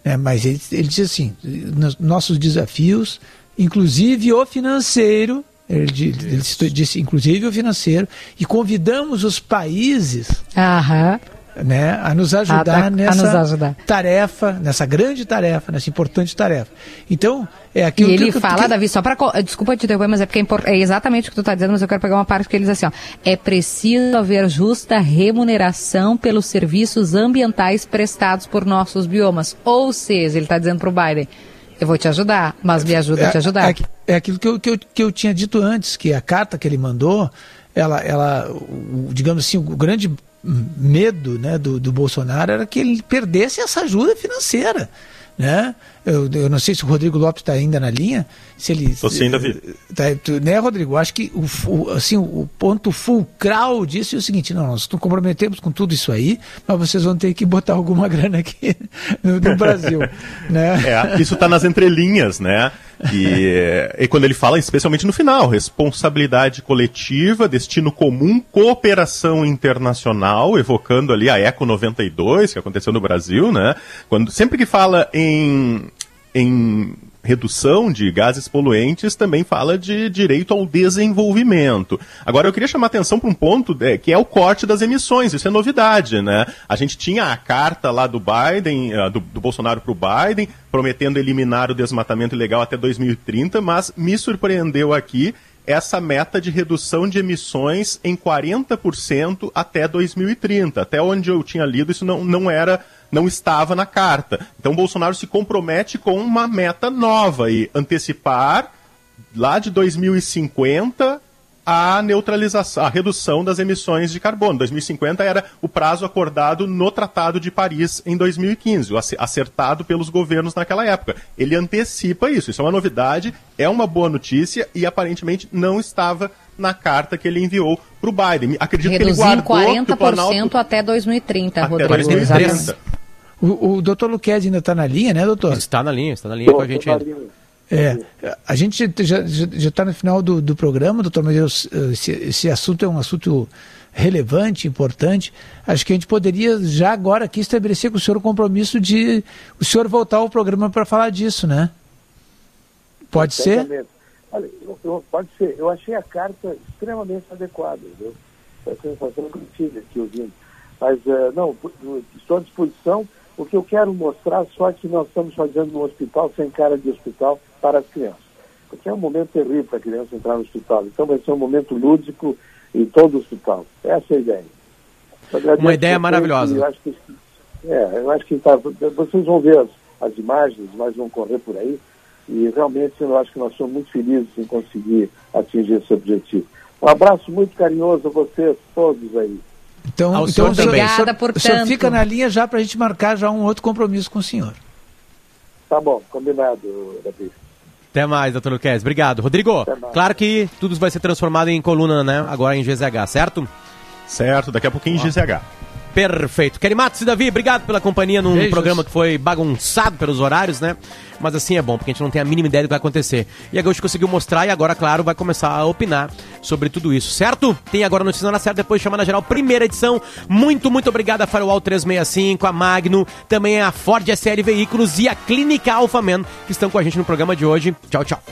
S3: né, mas ele, ele diz assim: nos nossos desafios, inclusive o financeiro, ele, ele disse, inclusive o financeiro, e convidamos os países
S2: Aham.
S3: Né, a nos ajudar
S2: A a
S3: nessa
S2: nos ajudar.
S3: tarefa, nessa grande tarefa, nessa importante tarefa. Então, é aquilo
S2: E ele
S3: que,
S2: fala,
S3: que,
S2: Davi, só para desculpa te interromper, mas é porque é, impor- é exatamente o que tu está dizendo, mas eu quero pegar uma parte que ele diz assim, ó, é preciso haver justa remuneração pelos serviços ambientais prestados por nossos biomas. Ou seja, ele está dizendo para o Biden, eu vou te ajudar, mas me ajuda a te ajudar.
S3: É, é aquilo que eu, que, eu, que eu tinha dito antes, que a carta que ele mandou, ela, ela digamos assim, o grande medo né, do, do Bolsonaro era que ele perdesse essa ajuda financeira. Né? Eu, eu não sei se o Rodrigo Lopes está ainda na linha. Se ele,
S15: Tô sim, Davi.
S3: Tá, né, Rodrigo? Acho que o, fu- assim, o ponto fulcral disso é o seguinte: não, nós nos comprometemos com tudo isso aí, mas vocês vão ter que botar alguma grana aqui no, no Brasil. né?
S15: É, isso está nas entrelinhas, né? E, e quando ele fala, especialmente no final, responsabilidade coletiva, destino comum, cooperação internacional, evocando ali a Eco 92, que aconteceu no Brasil, né? Quando, sempre que fala em, em redução de gases poluentes, também fala de direito ao desenvolvimento. Agora, eu queria chamar atenção para um ponto é, que é o corte das emissões. Isso é novidade, né? A gente tinha a carta lá do Biden, ah, do, do Bolsonaro para o Biden, prometendo eliminar o desmatamento ilegal até 2030, mas me surpreendeu aqui essa meta de redução de emissões em 40% até 2030. Até onde eu tinha lido, isso não, não era não estava na carta. Então Bolsonaro se compromete com uma meta nova e antecipar lá de 2050 a neutralização, a redução das emissões de carbono. 2050 era o prazo acordado no Tratado de Paris em 2015, o ace- acertado pelos governos naquela época. Ele antecipa isso. Isso é uma novidade, é uma boa notícia e aparentemente não estava na carta que ele enviou para o Biden. Acredito que ele
S2: Reduzir em
S15: guardou que o
S2: 40%
S15: Planalto
S2: até 2030,
S15: Até
S2: Rodrigo.
S15: 2030.
S2: Exatamente.
S3: O, o doutor Luquez ainda está na linha, né, doutor?
S4: Está na linha, está na linha com a gente ainda.
S3: É, a gente já está no final do, do programa, doutor Medeiros, esse, esse assunto é um assunto relevante, importante. Acho que a gente poderia já agora aqui estabelecer com o senhor o compromisso de o senhor voltar ao programa para falar disso, né? Pode ser?
S20: Olha, eu, eu, pode ser. Eu achei a carta extremamente adequada, viu? Foi a sensação que eu tive aqui ouvindo. Mas, uh, não, estou à disposição. O que eu quero mostrar só é que nós estamos fazendo um hospital sem cara de hospital para as crianças. Porque é um momento terrível para a criança entrar no hospital. Então vai ser um momento lúdico em todo o hospital. Essa é a ideia.
S4: Uma ideia maravilhosa.
S20: Eu acho que, é, eu acho que tá, vocês vão ver as, as imagens, mas vão correr por aí. E realmente eu acho que nós somos muito felizes em conseguir atingir esse objetivo. Um abraço muito carinhoso a vocês todos aí.
S3: Então, Ao então senhor obrigada, portanto. O senhor fica na linha já para a gente marcar já um outro compromisso com o senhor.
S20: Tá bom, combinado, Davi.
S4: Até mais, doutor Luquez. Obrigado. Rodrigo, claro que tudo vai ser transformado em coluna, né? Agora em GZH, certo?
S15: Certo, daqui a pouquinho em GZH.
S4: Perfeito. Kelly Matos e Davi, obrigado pela companhia num Beijos. programa que foi bagunçado pelos horários, né? Mas assim é bom, porque a gente não tem a mínima ideia do que vai acontecer. E a Gaúcho conseguiu mostrar e agora, claro, vai começar a opinar sobre tudo isso, certo? Tem agora notícia na certa, depois chamando a geral, primeira edição. Muito, muito obrigado a Firewall 365, a Magno, também a Ford SL Veículos e a Clínica Alphaman, que estão com a gente no programa de hoje. Tchau, tchau.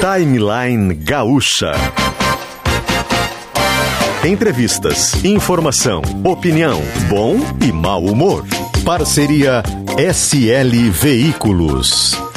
S22: Timeline Gaúcha. Entrevistas, informação, opinião, bom e mau humor. Parceria SL Veículos.